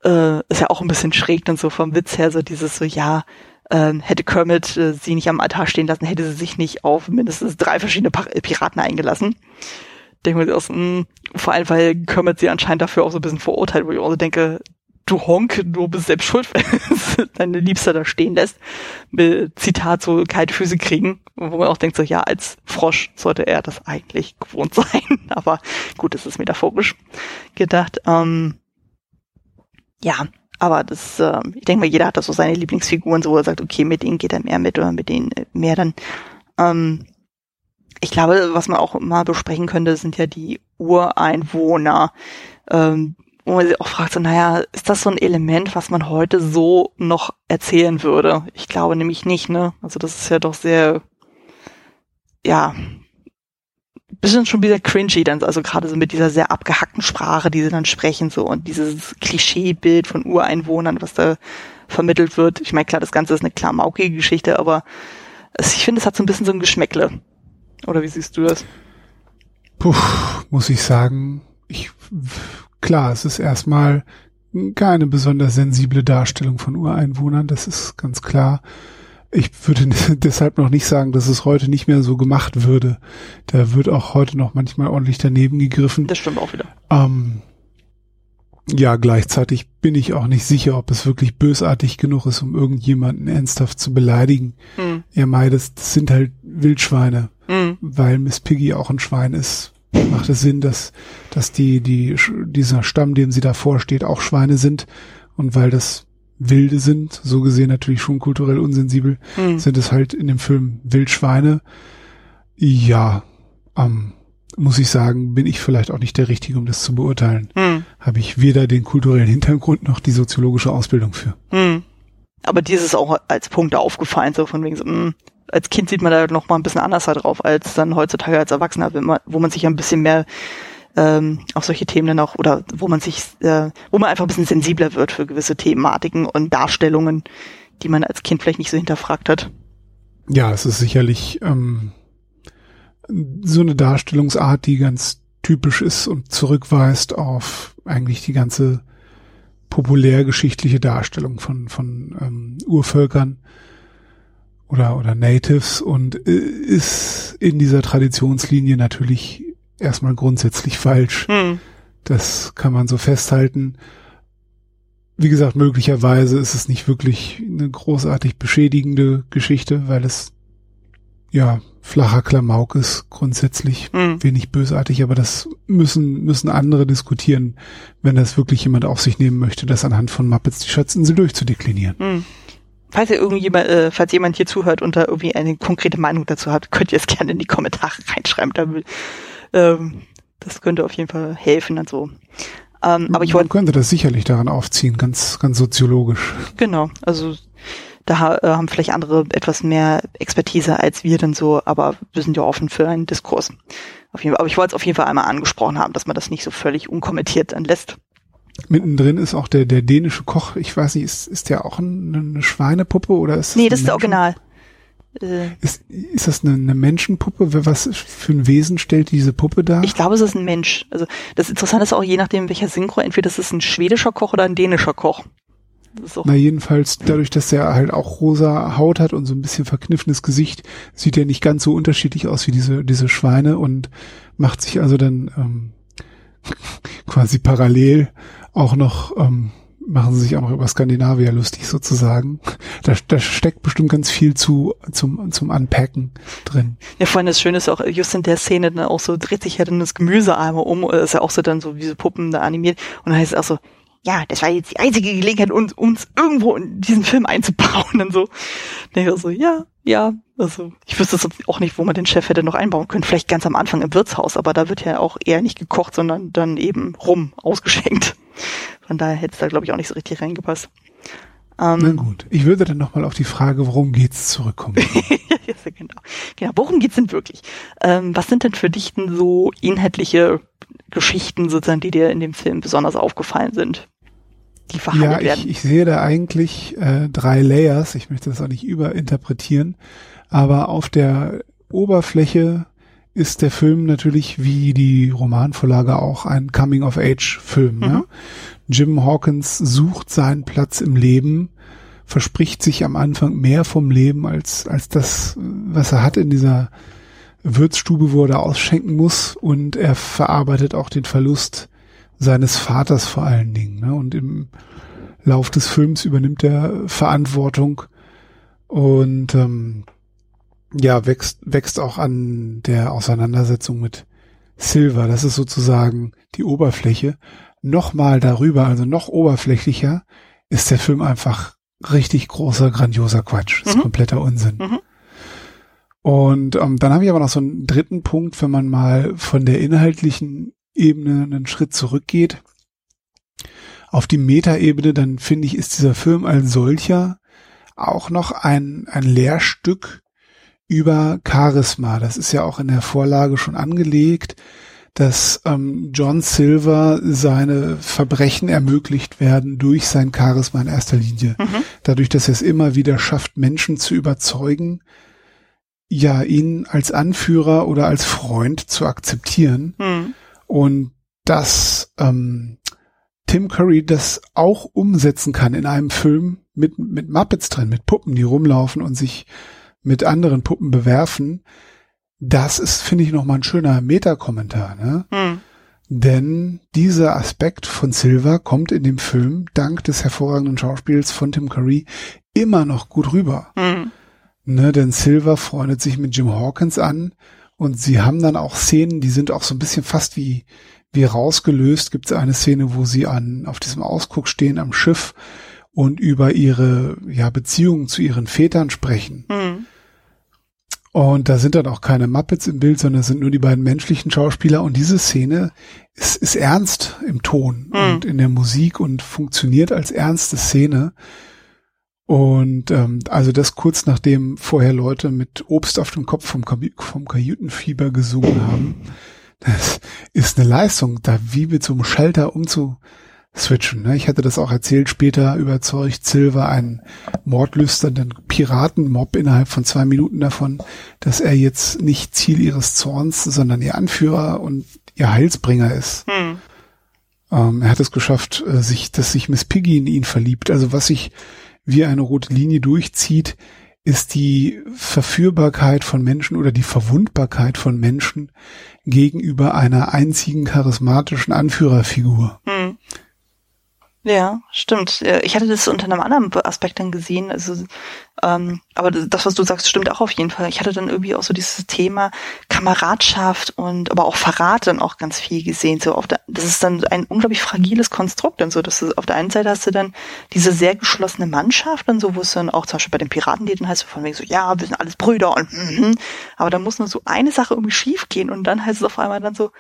äh, ist ja auch ein bisschen schräg dann so vom Witz her, so dieses so, ja, äh, hätte Kermit äh, sie nicht am Altar stehen lassen, hätte sie sich nicht auf mindestens drei verschiedene Piraten eingelassen. Denke mir aus, mh, hm, vor allem, weil Kermit sie anscheinend dafür auch so ein bisschen verurteilt, wo ich auch so denke, du Honk, du bist selbst schuld, wenn deine Liebste da stehen lässt. Mit Zitat so kalte Füße kriegen, wo man auch denkt so, ja, als Frosch sollte er das eigentlich gewohnt sein. Aber gut, das ist metaphorisch gedacht. Ähm, ja, aber das, äh, ich denke mal, jeder hat da so seine Lieblingsfiguren, so wo er sagt, okay, mit denen geht er mehr mit oder mit denen äh, mehr dann. Ähm, ich glaube, was man auch mal besprechen könnte, sind ja die Ureinwohner. Ähm, wo man sich auch fragt, so, naja, ist das so ein Element, was man heute so noch erzählen würde? Ich glaube nämlich nicht, ne? Also das ist ja doch sehr, ja, bisschen schon wieder cringy dann, also gerade so mit dieser sehr abgehackten Sprache, die sie dann sprechen, so und dieses Klischeebild von Ureinwohnern, was da vermittelt wird. Ich meine, klar, das Ganze ist eine klamaukige Geschichte, aber ich finde, es hat so ein bisschen so ein Geschmäckle. Oder wie siehst du das? Puh, muss ich sagen, ich klar, es ist erstmal keine besonders sensible Darstellung von Ureinwohnern, das ist ganz klar. Ich würde deshalb noch nicht sagen, dass es heute nicht mehr so gemacht würde. Da wird auch heute noch manchmal ordentlich daneben gegriffen. Das stimmt auch wieder. Ähm, ja, gleichzeitig bin ich auch nicht sicher, ob es wirklich bösartig genug ist, um irgendjemanden ernsthaft zu beleidigen. Mhm. Ja, Mai, das, das sind halt Wildschweine, mhm. weil Miss Piggy auch ein Schwein ist macht es Sinn, dass, dass die, die, dieser Stamm, dem sie davor steht, auch Schweine sind. Und weil das Wilde sind, so gesehen natürlich schon kulturell unsensibel, mhm. sind es halt in dem Film Wildschweine. Ja, ähm, muss ich sagen, bin ich vielleicht auch nicht der Richtige, um das zu beurteilen. Mhm. Habe ich weder den kulturellen Hintergrund noch die soziologische Ausbildung für. Mhm. Aber dir ist es auch als Punkt aufgefallen, so von wegen so, mh, als Kind sieht man da noch mal ein bisschen anders halt drauf als dann heutzutage als Erwachsener, man, wo man sich ein bisschen mehr ähm, auf solche Themen dann auch oder wo man sich, äh, wo man einfach ein bisschen sensibler wird für gewisse Thematiken und Darstellungen, die man als Kind vielleicht nicht so hinterfragt hat. Ja, es ist sicherlich ähm, so eine Darstellungsart, die ganz typisch ist und zurückweist auf eigentlich die ganze populärgeschichtliche Darstellung von, von ähm, Urvölkern oder, oder Natives und äh, ist in dieser Traditionslinie natürlich erstmal grundsätzlich falsch. Hm. Das kann man so festhalten. Wie gesagt, möglicherweise ist es nicht wirklich eine großartig beschädigende Geschichte, weil es ja flacher Klamauk ist grundsätzlich hm. wenig bösartig, aber das müssen müssen andere diskutieren, wenn das wirklich jemand auf sich nehmen möchte, das anhand von Muppets die Schatzinsel durchzudeklinieren. Hm. Falls ihr irgendjemand, äh, falls jemand hier zuhört und da irgendwie eine konkrete Meinung dazu hat, könnt ihr es gerne in die Kommentare reinschreiben. Da, ähm, das könnte auf jeden Fall helfen und so. Ähm, aber ich wollte. Man könnte das sicherlich daran aufziehen, ganz, ganz soziologisch. Genau, also da äh, haben vielleicht andere etwas mehr Expertise als wir denn so, aber wir sind ja offen für einen Diskurs. Auf jeden Fall. Aber ich wollte es auf jeden Fall einmal angesprochen haben, dass man das nicht so völlig unkommentiert dann lässt. Mittendrin ist auch der, der dänische Koch, ich weiß nicht, ist, ist der auch eine Schweinepuppe oder ist das Nee, das ist Original. Äh, ist, ist das eine, eine Menschenpuppe? Was für ein Wesen stellt diese Puppe dar? Ich glaube, es ist ein Mensch. Also das Interessante ist auch je nachdem, welcher Synchro, entweder das ist ein schwedischer Koch oder ein dänischer Koch. Na jedenfalls, dadurch, dass er halt auch rosa Haut hat und so ein bisschen verkniffenes Gesicht, sieht er nicht ganz so unterschiedlich aus wie diese, diese Schweine und macht sich also dann ähm, quasi parallel auch noch ähm, machen sie sich auch noch über Skandinavier lustig sozusagen. Da, da steckt bestimmt ganz viel zu zum zum Unpacken drin. Ja, vor allem das Schöne ist auch, just in der Szene dann auch so, dreht sich ja dann das Gemüse einmal um, oder ist ja auch so dann so wie so Puppen da animiert und dann heißt es auch so, ja, das war jetzt die einzige Gelegenheit, uns, uns irgendwo in diesen Film einzubauen und so. Dann ich so, ja, ja, also ich wüsste auch nicht, wo man den Chef hätte noch einbauen können. Vielleicht ganz am Anfang im Wirtshaus, aber da wird ja auch eher nicht gekocht, sondern dann eben rum ausgeschenkt. Von daher hätte es da, glaube ich, auch nicht so richtig reingepasst. Ähm, Na gut, ich würde dann nochmal auf die Frage, worum geht's zurückkommen. ja, genau. genau. Worum geht's denn wirklich? Ähm, was sind denn für dich denn so inhaltliche Geschichten sozusagen, die dir in dem Film besonders aufgefallen sind? Die verhandelt ja, ich, werden? ich sehe da eigentlich äh, drei Layers. Ich möchte das auch nicht überinterpretieren. Aber auf der Oberfläche ist der Film natürlich wie die Romanvorlage auch ein Coming-of-Age-Film. Mhm. Ja? Jim Hawkins sucht seinen Platz im Leben, verspricht sich am Anfang mehr vom Leben als, als das, was er hat in dieser Würzstube, wo er da ausschenken muss und er verarbeitet auch den Verlust seines Vaters vor allen Dingen. Ne? Und im Lauf des Films übernimmt er Verantwortung und ähm, ja, wächst, wächst auch an der Auseinandersetzung mit Silver. Das ist sozusagen die Oberfläche. Nochmal darüber, also noch oberflächlicher, ist der Film einfach richtig großer, grandioser Quatsch. Das ist mhm. kompletter Unsinn. Mhm. Und ähm, dann habe ich aber noch so einen dritten Punkt, wenn man mal von der inhaltlichen Ebene einen Schritt zurückgeht. Auf die Metaebene, dann finde ich, ist dieser Film als solcher auch noch ein, ein Lehrstück über Charisma. Das ist ja auch in der Vorlage schon angelegt, dass ähm, John Silver seine Verbrechen ermöglicht werden durch sein Charisma in erster Linie. Mhm. Dadurch, dass er es immer wieder schafft, Menschen zu überzeugen, ja, ihn als Anführer oder als Freund zu akzeptieren. Mhm. Und dass ähm, Tim Curry das auch umsetzen kann in einem Film mit, mit Muppets drin, mit Puppen, die rumlaufen und sich mit anderen Puppen bewerfen, das ist, finde ich, nochmal ein schöner Metakommentar, ne? Hm. Denn dieser Aspekt von Silver kommt in dem Film dank des hervorragenden Schauspiels von Tim Curry immer noch gut rüber. Hm. Ne, denn Silver freundet sich mit Jim Hawkins an und sie haben dann auch Szenen, die sind auch so ein bisschen fast wie, wie rausgelöst. Gibt es eine Szene, wo sie an, auf diesem Ausguck stehen am Schiff und über ihre, ja, Beziehungen zu ihren Vätern sprechen. Hm. Und da sind dann auch keine Muppets im Bild, sondern es sind nur die beiden menschlichen Schauspieler. Und diese Szene ist, ist ernst im Ton mhm. und in der Musik und funktioniert als ernste Szene. Und ähm, also das kurz nachdem vorher Leute mit Obst auf dem Kopf vom, vom Kajütenfieber gesungen haben. Das ist eine Leistung, da wie mit so einem Schalter umzu, switchen. Ne? Ich hatte das auch erzählt, später überzeugt Silver einen mordlüsternden Piratenmob innerhalb von zwei Minuten davon, dass er jetzt nicht Ziel ihres Zorns, sondern ihr Anführer und ihr Heilsbringer ist. Hm. Ähm, er hat es geschafft, äh, sich, dass sich Miss Piggy in ihn verliebt. Also was sich wie eine rote Linie durchzieht, ist die Verführbarkeit von Menschen oder die Verwundbarkeit von Menschen gegenüber einer einzigen charismatischen Anführerfigur. Hm. Ja, stimmt. Ich hatte das unter einem anderen Aspekt dann gesehen. Also, ähm, aber das, was du sagst, stimmt auch auf jeden Fall. Ich hatte dann irgendwie auch so dieses Thema Kameradschaft und aber auch Verrat dann auch ganz viel gesehen. So auf der, das ist dann ein unglaublich fragiles Konstrukt. Dann so, dass du, auf der einen Seite hast du dann diese sehr geschlossene Mannschaft und so, wo es dann auch zum Beispiel bei den Piraten geht, dann heißt von wegen so, ja, wir sind alles Brüder und mm, aber dann muss nur so eine Sache irgendwie schief gehen und dann heißt es auf einmal dann so,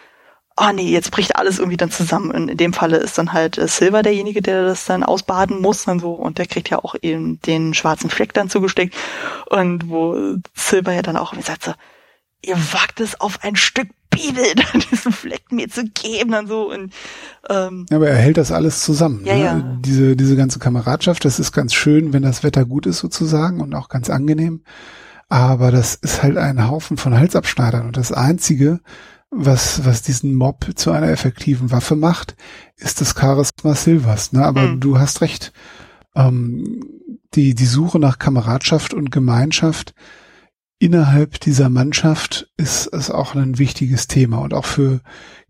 oh nee, jetzt bricht alles irgendwie dann zusammen. Und in dem Falle ist dann halt äh, Silver derjenige, der das dann ausbaden muss dann so und der kriegt ja auch eben den schwarzen Fleck dann zugesteckt und wo Silver ja dann auch irgendwie sagt so, ihr wagt es auf ein Stück Bibel, diesen Fleck mir zu geben dann so und ähm, ja, aber er hält das alles zusammen. Ja, ne? ja. Diese diese ganze Kameradschaft, das ist ganz schön, wenn das Wetter gut ist sozusagen und auch ganz angenehm. Aber das ist halt ein Haufen von Halsabschneidern und das einzige, was, was diesen Mob zu einer effektiven Waffe macht, ist das Charisma Silvers. Ne? Aber mhm. du hast recht. Ähm, die, die Suche nach Kameradschaft und Gemeinschaft innerhalb dieser Mannschaft ist, ist auch ein wichtiges Thema und auch für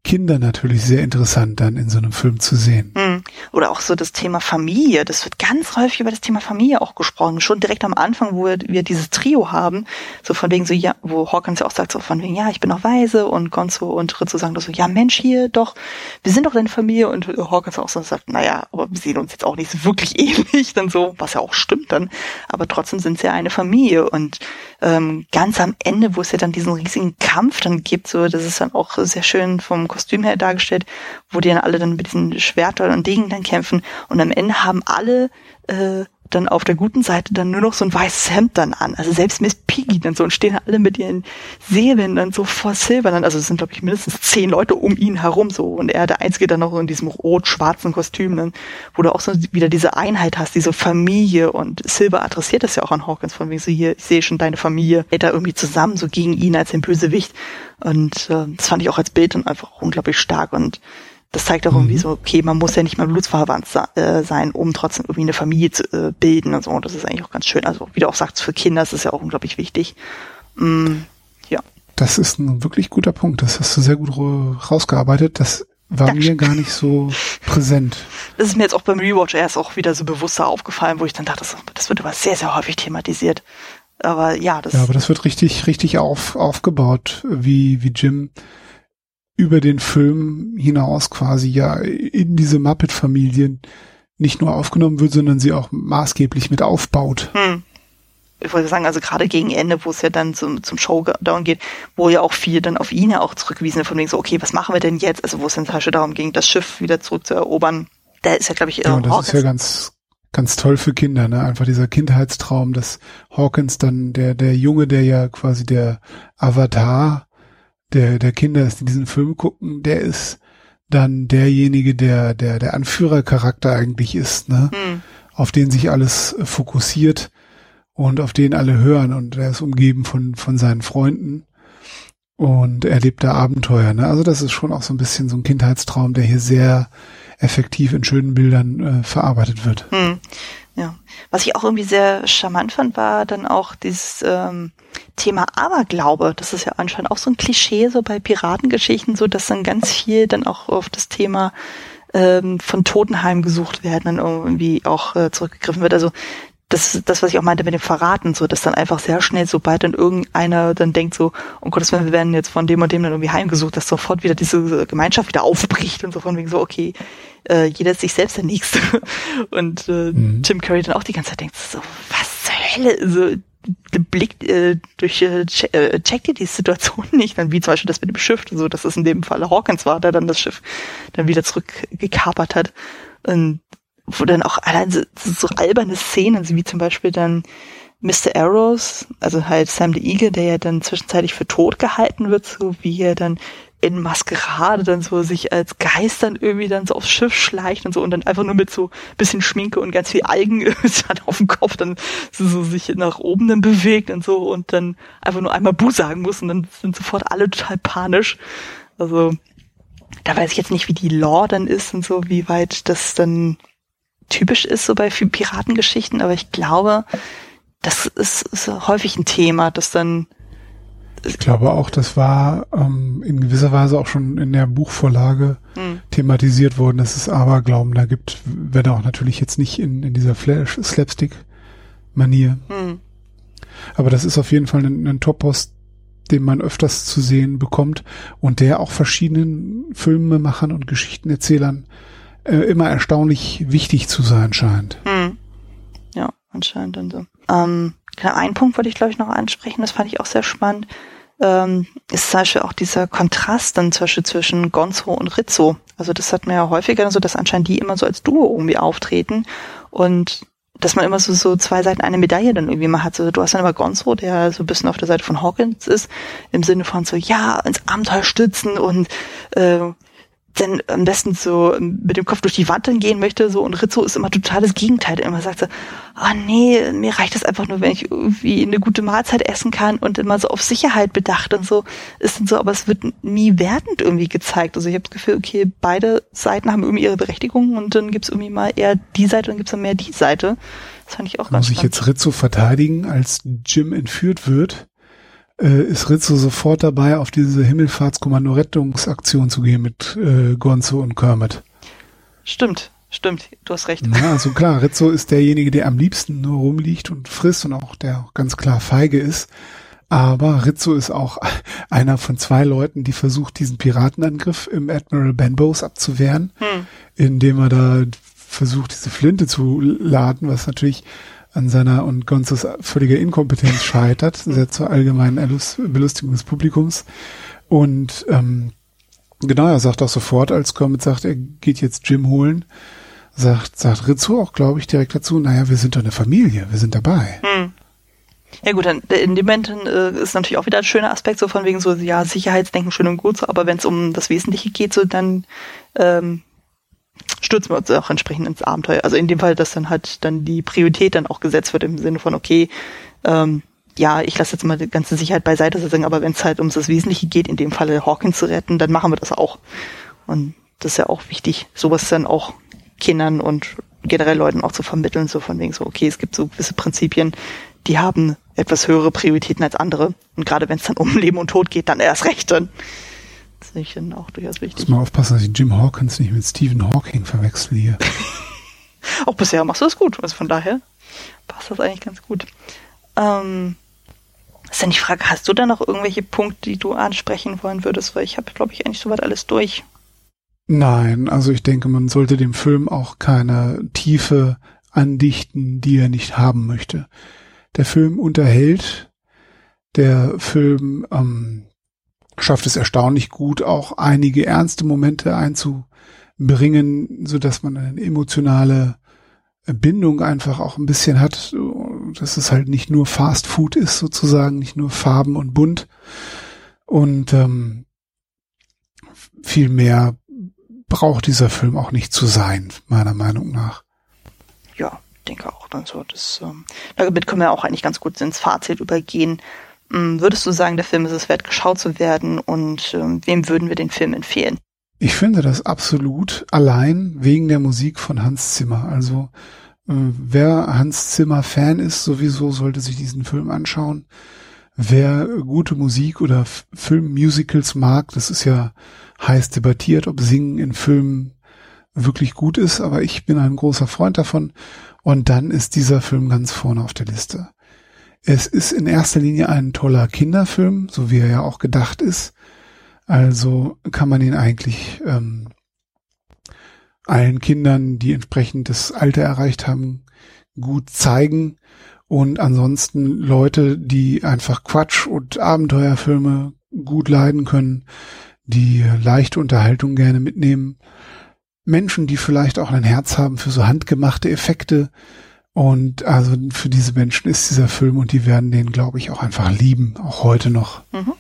Kinder natürlich sehr interessant dann in so einem Film zu sehen. Hm. Oder auch so das Thema Familie. Das wird ganz häufig über das Thema Familie auch gesprochen. Schon direkt am Anfang, wo wir dieses Trio haben, so von wegen so, ja, wo Hawkins ja auch sagt, so von wegen, ja, ich bin noch weise. Und Gonzo und Rizzo sagen so, ja, Mensch, hier doch, wir sind doch deine Familie. Und Hawkins auch so sagt, naja, aber wir sehen uns jetzt auch nicht wirklich ähnlich, dann so, was ja auch stimmt dann, aber trotzdem sind sie ja eine Familie. Und ähm, ganz am Ende, wo es ja dann diesen riesigen Kampf dann gibt, so, das ist dann auch sehr schön vom Kostüm her dargestellt, wo die dann alle dann mit diesen Schwertern und Degen dann kämpfen und am Ende haben alle äh, dann auf der guten Seite dann nur noch so ein weißes Hemd dann an. Also selbst Miss Piggy dann so und stehen alle mit ihren Säbeln dann so vor Silver dann. Also es sind glaube ich mindestens zehn Leute um ihn herum so. Und er der Einzige dann noch in diesem rot-schwarzen Kostüm dann, wo du auch so wieder diese Einheit hast, diese Familie. Und Silver adressiert das ja auch an Hawkins von wegen so hier, ich sehe schon deine Familie, hält da irgendwie zusammen so gegen ihn als den Bösewicht. Und äh, das fand ich auch als Bild dann einfach unglaublich stark. Und das zeigt auch mhm. irgendwie so, okay, man muss ja nicht mal blutsverwandt äh, sein, um trotzdem irgendwie eine Familie zu äh, bilden und so. Und das ist eigentlich auch ganz schön. Also, wie du auch sagst, für Kinder ist es ja auch unglaublich wichtig. Mm, ja. Das ist ein wirklich guter Punkt. Das hast du sehr gut rausgearbeitet. Das war Dankeschön. mir gar nicht so präsent. Das ist mir jetzt auch beim Rewatch erst auch wieder so bewusster aufgefallen, wo ich dann dachte, das, das wird aber sehr, sehr häufig thematisiert. Aber ja, das. Ja, aber das wird richtig, richtig auf, aufgebaut, wie, wie Jim über den Film hinaus quasi ja in diese Muppet-Familien nicht nur aufgenommen wird, sondern sie auch maßgeblich mit aufbaut. Hm. Ich wollte sagen, also gerade gegen Ende, wo es ja dann zum, zum Showdown geht, wo ja auch viel dann auf ihn ja auch zurückgewiesen von wegen so, okay, was machen wir denn jetzt? Also wo es dann zum Beispiel darum ging, das Schiff wieder zurück zu erobern. Da ist ja, glaube ich, ja, das Hawkins. ist ja ganz, ganz toll für Kinder, ne? Einfach dieser Kindheitstraum, dass Hawkins dann, der, der Junge, der ja quasi der Avatar der, der Kinder ist, die diesen Film gucken, der ist dann derjenige, der, der, der Anführercharakter eigentlich ist, ne? Hm. Auf den sich alles fokussiert und auf den alle hören und er ist umgeben von, von seinen Freunden und erlebt da Abenteuer, ne? Also das ist schon auch so ein bisschen so ein Kindheitstraum, der hier sehr effektiv in schönen Bildern äh, verarbeitet wird. Hm. Ja. Was ich auch irgendwie sehr charmant fand, war dann auch dieses ähm, Thema Aberglaube. Das ist ja anscheinend auch so ein Klischee so bei Piratengeschichten, so dass dann ganz viel dann auch auf das Thema ähm, von Totenheim gesucht werden, dann irgendwie auch äh, zurückgegriffen wird. Also das ist das, was ich auch meinte mit dem Verraten, so, dass dann einfach sehr schnell, sobald dann irgendeiner dann denkt so, um Gottes Willen, wir werden jetzt von dem und dem dann irgendwie heimgesucht, dass sofort wieder diese Gemeinschaft wieder aufbricht und so von wegen so, okay, äh, jeder ist sich selbst der Nächste. Und äh, mhm. Tim Curry dann auch die ganze Zeit denkt so, was zur Hölle? So, blickt äh, durch äh, äh, checkt ihr die Situation nicht, dann wie zum Beispiel das mit dem Schiff, so dass es in dem Fall Hawkins war, der dann das Schiff dann wieder zurückgekapert hat. Und wo dann auch allein so, so alberne Szenen, wie zum Beispiel dann Mr. Arrows, also halt Sam the Eagle, der ja dann zwischenzeitlich für tot gehalten wird, so wie er dann in Maskerade dann so sich als Geist dann irgendwie dann so aufs Schiff schleicht und so und dann einfach nur mit so bisschen Schminke und ganz viel Algen auf dem Kopf dann so, so sich nach oben dann bewegt und so und dann einfach nur einmal Bu sagen muss und dann sind sofort alle total panisch. Also da weiß ich jetzt nicht, wie die Lore dann ist und so, wie weit das dann typisch ist so bei Piratengeschichten, aber ich glaube, das ist, ist häufig ein Thema, das dann ich glaube auch, das war ähm, in gewisser Weise auch schon in der Buchvorlage hm. thematisiert worden, dass es Aberglauben da gibt, wenn auch natürlich jetzt nicht in, in dieser Slapstick-Manier. Hm. Aber das ist auf jeden Fall ein, ein Topos, den man öfters zu sehen bekommt und der auch verschiedenen Filmemachern und Geschichtenerzählern äh, immer erstaunlich wichtig zu sein scheint. Hm. Ja, anscheinend dann so. Ähm, ein Punkt wollte ich, glaube ich, noch ansprechen, das fand ich auch sehr spannend, ähm, ist zum Beispiel auch dieser Kontrast dann zum Beispiel zwischen Gonzo und Rizzo. Also das hat man ja häufiger so, dass anscheinend die immer so als Duo irgendwie auftreten und dass man immer so, so zwei Seiten eine Medaille dann irgendwie mal hat. Also du hast dann immer Gonzo, der so ein bisschen auf der Seite von Hawkins ist, im Sinne von so, ja, ins Abenteuer stützen und äh, denn am besten so mit dem Kopf durch die Wand dann gehen möchte, so und Rizzo ist immer total das Gegenteil. Der immer sagt so, ah oh nee, mir reicht das einfach nur, wenn ich irgendwie eine gute Mahlzeit essen kann und immer so auf Sicherheit bedacht und so ist dann so, aber es wird nie wertend irgendwie gezeigt. Also ich habe das Gefühl, okay, beide Seiten haben irgendwie ihre Berechtigung und dann gibt's irgendwie mal eher die Seite und gibt's dann mehr die Seite. Das fand ich auch ganz Muss ich jetzt Rizzo verteidigen, als Jim entführt wird? Äh, ist Rizzo sofort dabei, auf diese Himmelfahrtskommando-Rettungsaktion zu gehen mit äh, Gonzo und Kermit. Stimmt, stimmt, du hast recht. Ja, also klar, Rizzo ist derjenige, der am liebsten nur rumliegt und frisst und auch der auch ganz klar feige ist. Aber Rizzo ist auch einer von zwei Leuten, die versucht, diesen Piratenangriff im Admiral Benbows abzuwehren, hm. indem er da versucht, diese Flinte zu laden, was natürlich an seiner und Gonzos völliger Inkompetenz scheitert, sehr zur allgemeinen Belustigung des Publikums. Und ähm, genau, er sagt auch sofort, als Kermit sagt, er geht jetzt Jim holen, sagt, sagt Rizzo auch, glaube ich, direkt dazu, naja, wir sind doch eine Familie, wir sind dabei. Hm. Ja gut, dann in dem Moment äh, ist natürlich auch wieder ein schöner Aspekt, so von wegen so, ja, Sicherheitsdenken schön und gut, so, aber wenn es um das Wesentliche geht, so dann ähm, stürzen wir uns auch entsprechend ins Abenteuer. Also in dem Fall, dass dann halt dann die Priorität dann auch gesetzt wird im Sinne von, okay, ähm, ja, ich lasse jetzt mal die ganze Sicherheit beiseite sozusagen, aber wenn es halt ums das Wesentliche geht, in dem Falle Hawkins zu retten, dann machen wir das auch. Und das ist ja auch wichtig, sowas dann auch Kindern und generell Leuten auch zu vermitteln, so von wegen so, okay, es gibt so gewisse Prinzipien, die haben etwas höhere Prioritäten als andere. Und gerade wenn es dann um Leben und Tod geht, dann erst recht dann. Dann auch durchaus wichtig. Muss mal aufpassen, dass ich Jim Hawkins nicht mit Stephen Hawking verwechsel hier. auch bisher machst du das gut. Also von daher passt das eigentlich ganz gut. Ähm, ist dann die Frage, hast du da noch irgendwelche Punkte, die du ansprechen wollen würdest? Weil ich habe, glaube ich, eigentlich soweit alles durch. Nein, also ich denke, man sollte dem Film auch keine Tiefe andichten, die er nicht haben möchte. Der Film unterhält, der Film ähm, schafft es erstaunlich gut, auch einige ernste Momente einzubringen, so dass man eine emotionale Bindung einfach auch ein bisschen hat, dass es halt nicht nur Fast Food ist sozusagen, nicht nur Farben und bunt und ähm, viel mehr braucht dieser Film auch nicht zu sein, meiner Meinung nach. Ja, denke auch dann so. Das, ähm, damit können wir auch eigentlich ganz gut ins Fazit übergehen. Ähm, würdest du sagen, der Film ist es wert, geschaut zu werden und ähm, wem würden wir den Film empfehlen? Ich finde das absolut allein wegen der Musik von Hans Zimmer. Also äh, wer Hans Zimmer Fan ist, sowieso sollte sich diesen Film anschauen. Wer gute Musik oder Filmmusicals mag, das ist ja heiß debattiert, ob Singen in Filmen wirklich gut ist, aber ich bin ein großer Freund davon. Und dann ist dieser Film ganz vorne auf der Liste. Es ist in erster Linie ein toller Kinderfilm, so wie er ja auch gedacht ist. Also kann man ihn eigentlich ähm, allen Kindern, die entsprechend das Alter erreicht haben, gut zeigen. Und ansonsten Leute, die einfach Quatsch und Abenteuerfilme gut leiden können, die leichte Unterhaltung gerne mitnehmen. Menschen, die vielleicht auch ein Herz haben für so handgemachte Effekte, und also für diese Menschen ist dieser Film und die werden den, glaube ich, auch einfach lieben, auch heute noch. Mhm.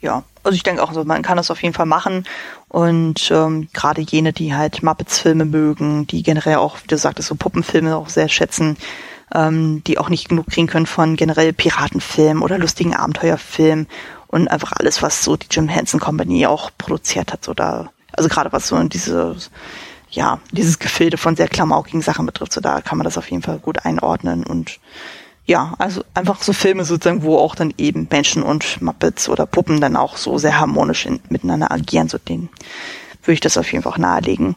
Ja, also ich denke auch, also man kann das auf jeden Fall machen. Und ähm, gerade jene, die halt Muppets-Filme mögen, die generell auch, wie du sagtest, so Puppenfilme auch sehr schätzen, ähm, die auch nicht genug kriegen können von generell Piratenfilmen oder lustigen Abenteuerfilmen und einfach alles, was so die Jim Henson Company auch produziert hat. So da, also gerade was so in diese ja, dieses Gefilde von sehr klamaukigen Sachen betrifft, so da kann man das auf jeden Fall gut einordnen und ja, also einfach so Filme sozusagen, wo auch dann eben Menschen und Muppets oder Puppen dann auch so sehr harmonisch in, miteinander agieren, so den würde ich das auf jeden Fall nahelegen.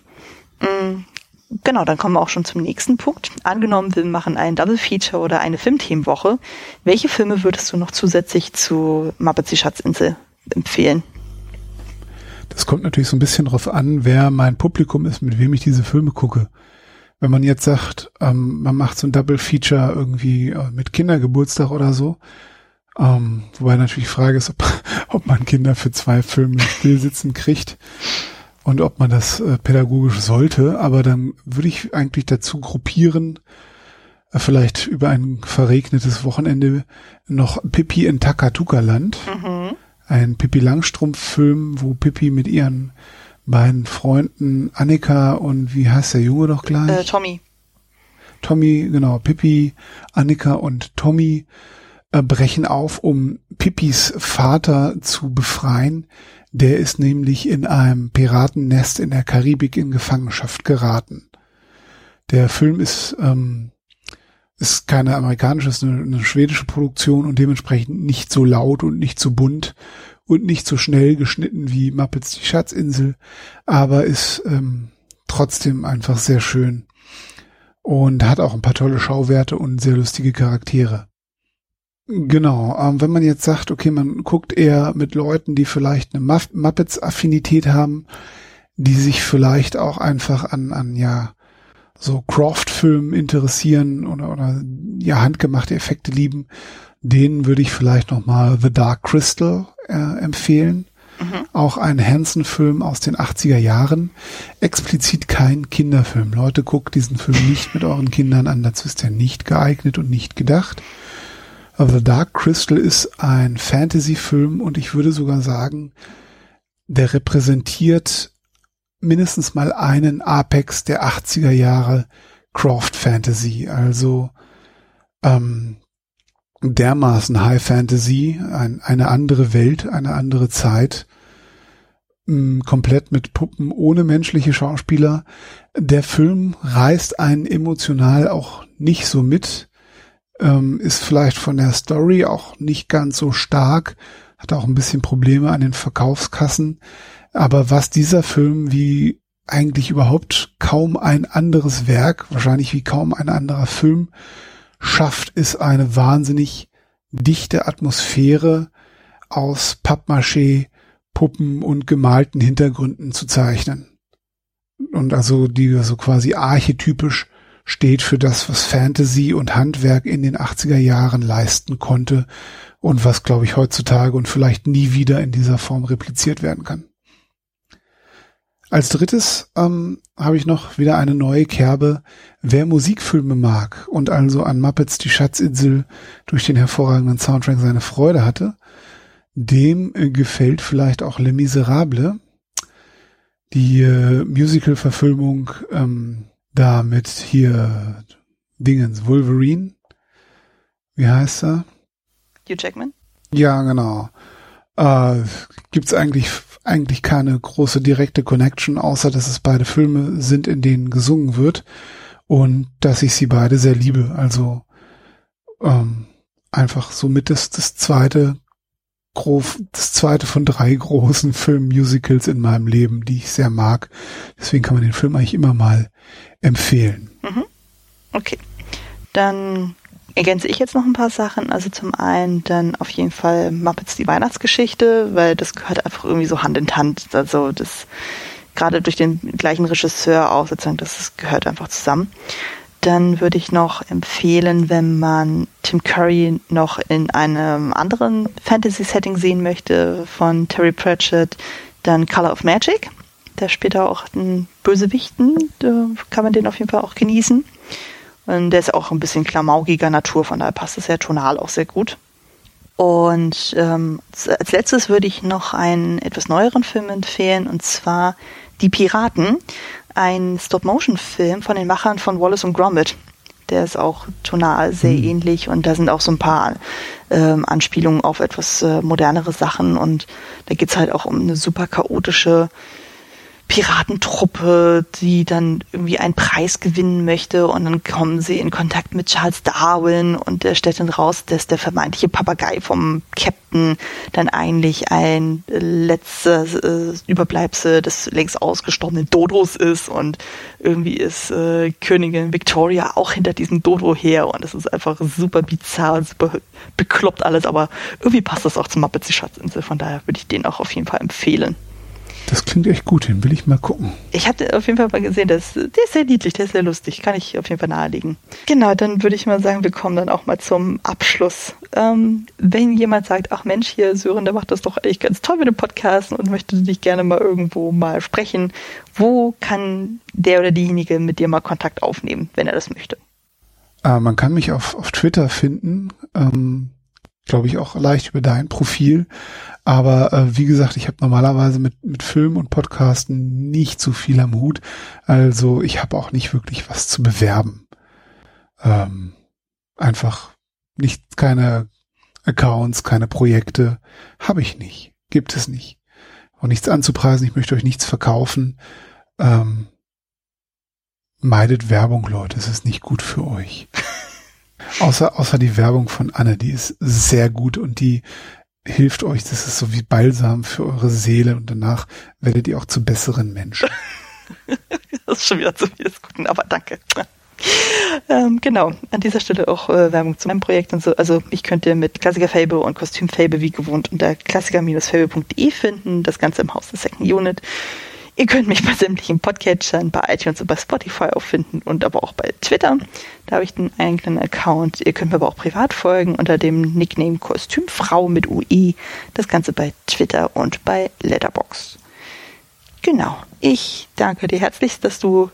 Mhm. Genau, dann kommen wir auch schon zum nächsten Punkt. Angenommen, wir machen ein Double Feature oder eine Filmthemenwoche. Welche Filme würdest du noch zusätzlich zu Muppets die Schatzinsel empfehlen? Das kommt natürlich so ein bisschen drauf an, wer mein Publikum ist, mit wem ich diese Filme gucke. Wenn man jetzt sagt, ähm, man macht so ein Double Feature irgendwie äh, mit Kindergeburtstag oder so, ähm, wobei natürlich die Frage ist, ob, ob man Kinder für zwei Filme stillsitzen kriegt und ob man das äh, pädagogisch sollte, aber dann würde ich eigentlich dazu gruppieren, äh, vielleicht über ein verregnetes Wochenende noch Pippi in Takatuka-Land. Mhm. Ein Pippi Langstrumpf-Film, wo Pippi mit ihren beiden Freunden Annika und wie heißt der Junge doch gleich? Äh, Tommy. Tommy, genau, Pippi, Annika und Tommy äh, brechen auf, um Pippis Vater zu befreien, der ist nämlich in einem Piratennest in der Karibik in Gefangenschaft geraten. Der Film ist, ähm, ist keine amerikanische, ist eine, eine schwedische Produktion und dementsprechend nicht so laut und nicht so bunt und nicht so schnell geschnitten wie Muppets die Schatzinsel, aber ist ähm, trotzdem einfach sehr schön und hat auch ein paar tolle Schauwerte und sehr lustige Charaktere. Genau, ähm, wenn man jetzt sagt, okay, man guckt eher mit Leuten, die vielleicht eine Muppets-Affinität haben, die sich vielleicht auch einfach an, an ja, so Croft-Filmen interessieren oder, oder ja, handgemachte Effekte lieben, denen würde ich vielleicht nochmal The Dark Crystal äh, empfehlen. Mhm. Auch ein Hansen-Film aus den 80er Jahren. Explizit kein Kinderfilm. Leute, guckt diesen Film nicht mit euren Kindern an, dazu ist er nicht geeignet und nicht gedacht. The Dark Crystal ist ein Fantasy-Film und ich würde sogar sagen, der repräsentiert mindestens mal einen Apex der 80er Jahre Croft Fantasy. Also ähm, dermaßen High Fantasy, ein, eine andere Welt, eine andere Zeit, mh, komplett mit Puppen ohne menschliche Schauspieler. Der Film reißt einen emotional auch nicht so mit ähm, ist vielleicht von der Story auch nicht ganz so stark, hat auch ein bisschen Probleme an den Verkaufskassen. Aber was dieser Film wie eigentlich überhaupt kaum ein anderes Werk, wahrscheinlich wie kaum ein anderer Film, schafft, ist eine wahnsinnig dichte Atmosphäre aus Pappmaché, Puppen und gemalten Hintergründen zu zeichnen. Und also die so quasi archetypisch steht für das, was Fantasy und Handwerk in den 80er Jahren leisten konnte und was, glaube ich, heutzutage und vielleicht nie wieder in dieser Form repliziert werden kann. Als drittes ähm, habe ich noch wieder eine neue Kerbe. Wer Musikfilme mag und also an Muppets die Schatzinsel durch den hervorragenden Soundtrack seine Freude hatte, dem äh, gefällt vielleicht auch Les Miserables, die äh, Musical-Verfilmung ähm, da mit hier Dingens, Wolverine. Wie heißt er? Hugh Jackman? Ja, genau. Äh, Gibt es eigentlich, eigentlich keine große direkte Connection, außer dass es beide Filme sind, in denen gesungen wird und dass ich sie beide sehr liebe. Also ähm, einfach somit das, das zweite das zweite von drei großen Filmmusicals in meinem Leben, die ich sehr mag. Deswegen kann man den Film eigentlich immer mal empfehlen. Mhm. Okay. Dann ergänze ich jetzt noch ein paar Sachen. Also zum einen dann auf jeden Fall Muppets die Weihnachtsgeschichte, weil das gehört einfach irgendwie so Hand in Hand. Also das gerade durch den gleichen Regisseur auch sozusagen, das gehört einfach zusammen. Dann würde ich noch empfehlen, wenn man Tim Curry noch in einem anderen Fantasy-Setting sehen möchte von Terry Pratchett, dann Color of Magic. Da spielt er auch einen Bösewichten, da kann man den auf jeden Fall auch genießen. Und der ist auch ein bisschen klamaukiger Natur, von daher passt es ja tonal auch sehr gut. Und ähm, als letztes würde ich noch einen etwas neueren Film empfehlen, und zwar Die Piraten ein Stop-Motion-Film von den Machern von Wallace und Gromit. Der ist auch tonal sehr mhm. ähnlich und da sind auch so ein paar ähm, Anspielungen auf etwas äh, modernere Sachen und da geht's halt auch um eine super chaotische Piratentruppe, die dann irgendwie einen Preis gewinnen möchte. Und dann kommen sie in Kontakt mit Charles Darwin und der stellt dann raus, dass der vermeintliche Papagei vom Captain dann eigentlich ein letztes äh, Überbleibsel des längst ausgestorbenen Dodos ist. Und irgendwie ist äh, Königin Victoria auch hinter diesem Dodo her. Und es ist einfach super bizarr und super bekloppt alles, aber irgendwie passt das auch zum Muppets die Schatzinsel, von daher würde ich den auch auf jeden Fall empfehlen. Das klingt echt gut, den will ich mal gucken. Ich habe auf jeden Fall mal gesehen, das, der ist sehr niedlich, der ist sehr lustig, kann ich auf jeden Fall nahelegen. Genau, dann würde ich mal sagen, wir kommen dann auch mal zum Abschluss. Ähm, wenn jemand sagt, ach Mensch, hier Sören, der macht das doch eigentlich ganz toll mit dem Podcast und möchte dich gerne mal irgendwo mal sprechen, wo kann der oder diejenige mit dir mal Kontakt aufnehmen, wenn er das möchte? Äh, man kann mich auf, auf Twitter finden, ähm, glaube ich auch leicht über dein Profil. Aber äh, wie gesagt, ich habe normalerweise mit, mit Film und Podcasten nicht so viel am Hut. Also ich habe auch nicht wirklich was zu bewerben. Ähm, einfach nicht keine Accounts, keine Projekte. Habe ich nicht. Gibt es nicht. Und nichts anzupreisen. Ich möchte euch nichts verkaufen. Ähm, meidet Werbung, Leute. Es ist nicht gut für euch. Außer, außer die Werbung von Anne, die ist sehr gut und die hilft euch, das ist so wie Balsam für eure Seele und danach werdet ihr auch zu besseren Menschen. das ist schon wieder zu viel des Guten, aber danke. Ähm, genau, an dieser Stelle auch äh, Werbung zu meinem Projekt und so. Also ich könnte mit Klassiker Fable und Kostüm Fable wie gewohnt unter klassiker-fable.de finden, das Ganze im Haus der Second Unit. Ihr könnt mich bei sämtlichen Podcatchern, bei iTunes und bei Spotify auffinden und aber auch bei Twitter. Da habe ich einen eigenen Account. Ihr könnt mir aber auch privat folgen unter dem Nickname Kostümfrau mit UI. Das Ganze bei Twitter und bei Letterbox. Genau. Ich danke dir herzlich, dass du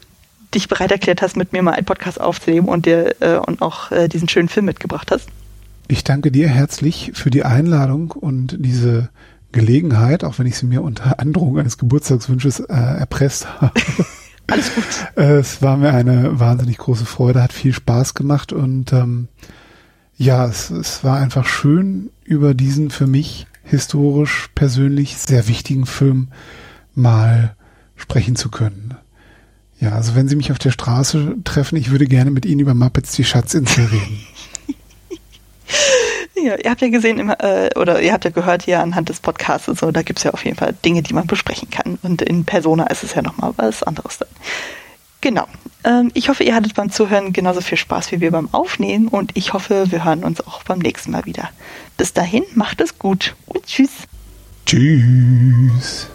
dich bereit erklärt hast, mit mir mal einen Podcast aufzunehmen und dir äh, und auch äh, diesen schönen Film mitgebracht hast. Ich danke dir herzlich für die Einladung und diese Gelegenheit, auch wenn ich sie mir unter Androhung eines Geburtstagswunsches äh, erpresst habe. Alles gut. Es war mir eine wahnsinnig große Freude, hat viel Spaß gemacht und ähm, ja, es, es war einfach schön, über diesen für mich historisch persönlich sehr wichtigen Film mal sprechen zu können. Ja, also wenn Sie mich auf der Straße treffen, ich würde gerne mit Ihnen über Muppets die Schatzinsel reden. Ja, ihr habt ja gesehen, äh, oder ihr habt ja gehört hier anhand des Podcasts, und so, da gibt es ja auf jeden Fall Dinge, die man besprechen kann. Und in Persona ist es ja nochmal was anderes dann. Genau. Ähm, ich hoffe, ihr hattet beim Zuhören genauso viel Spaß wie wir beim Aufnehmen und ich hoffe, wir hören uns auch beim nächsten Mal wieder. Bis dahin, macht es gut und tschüss. Tschüss.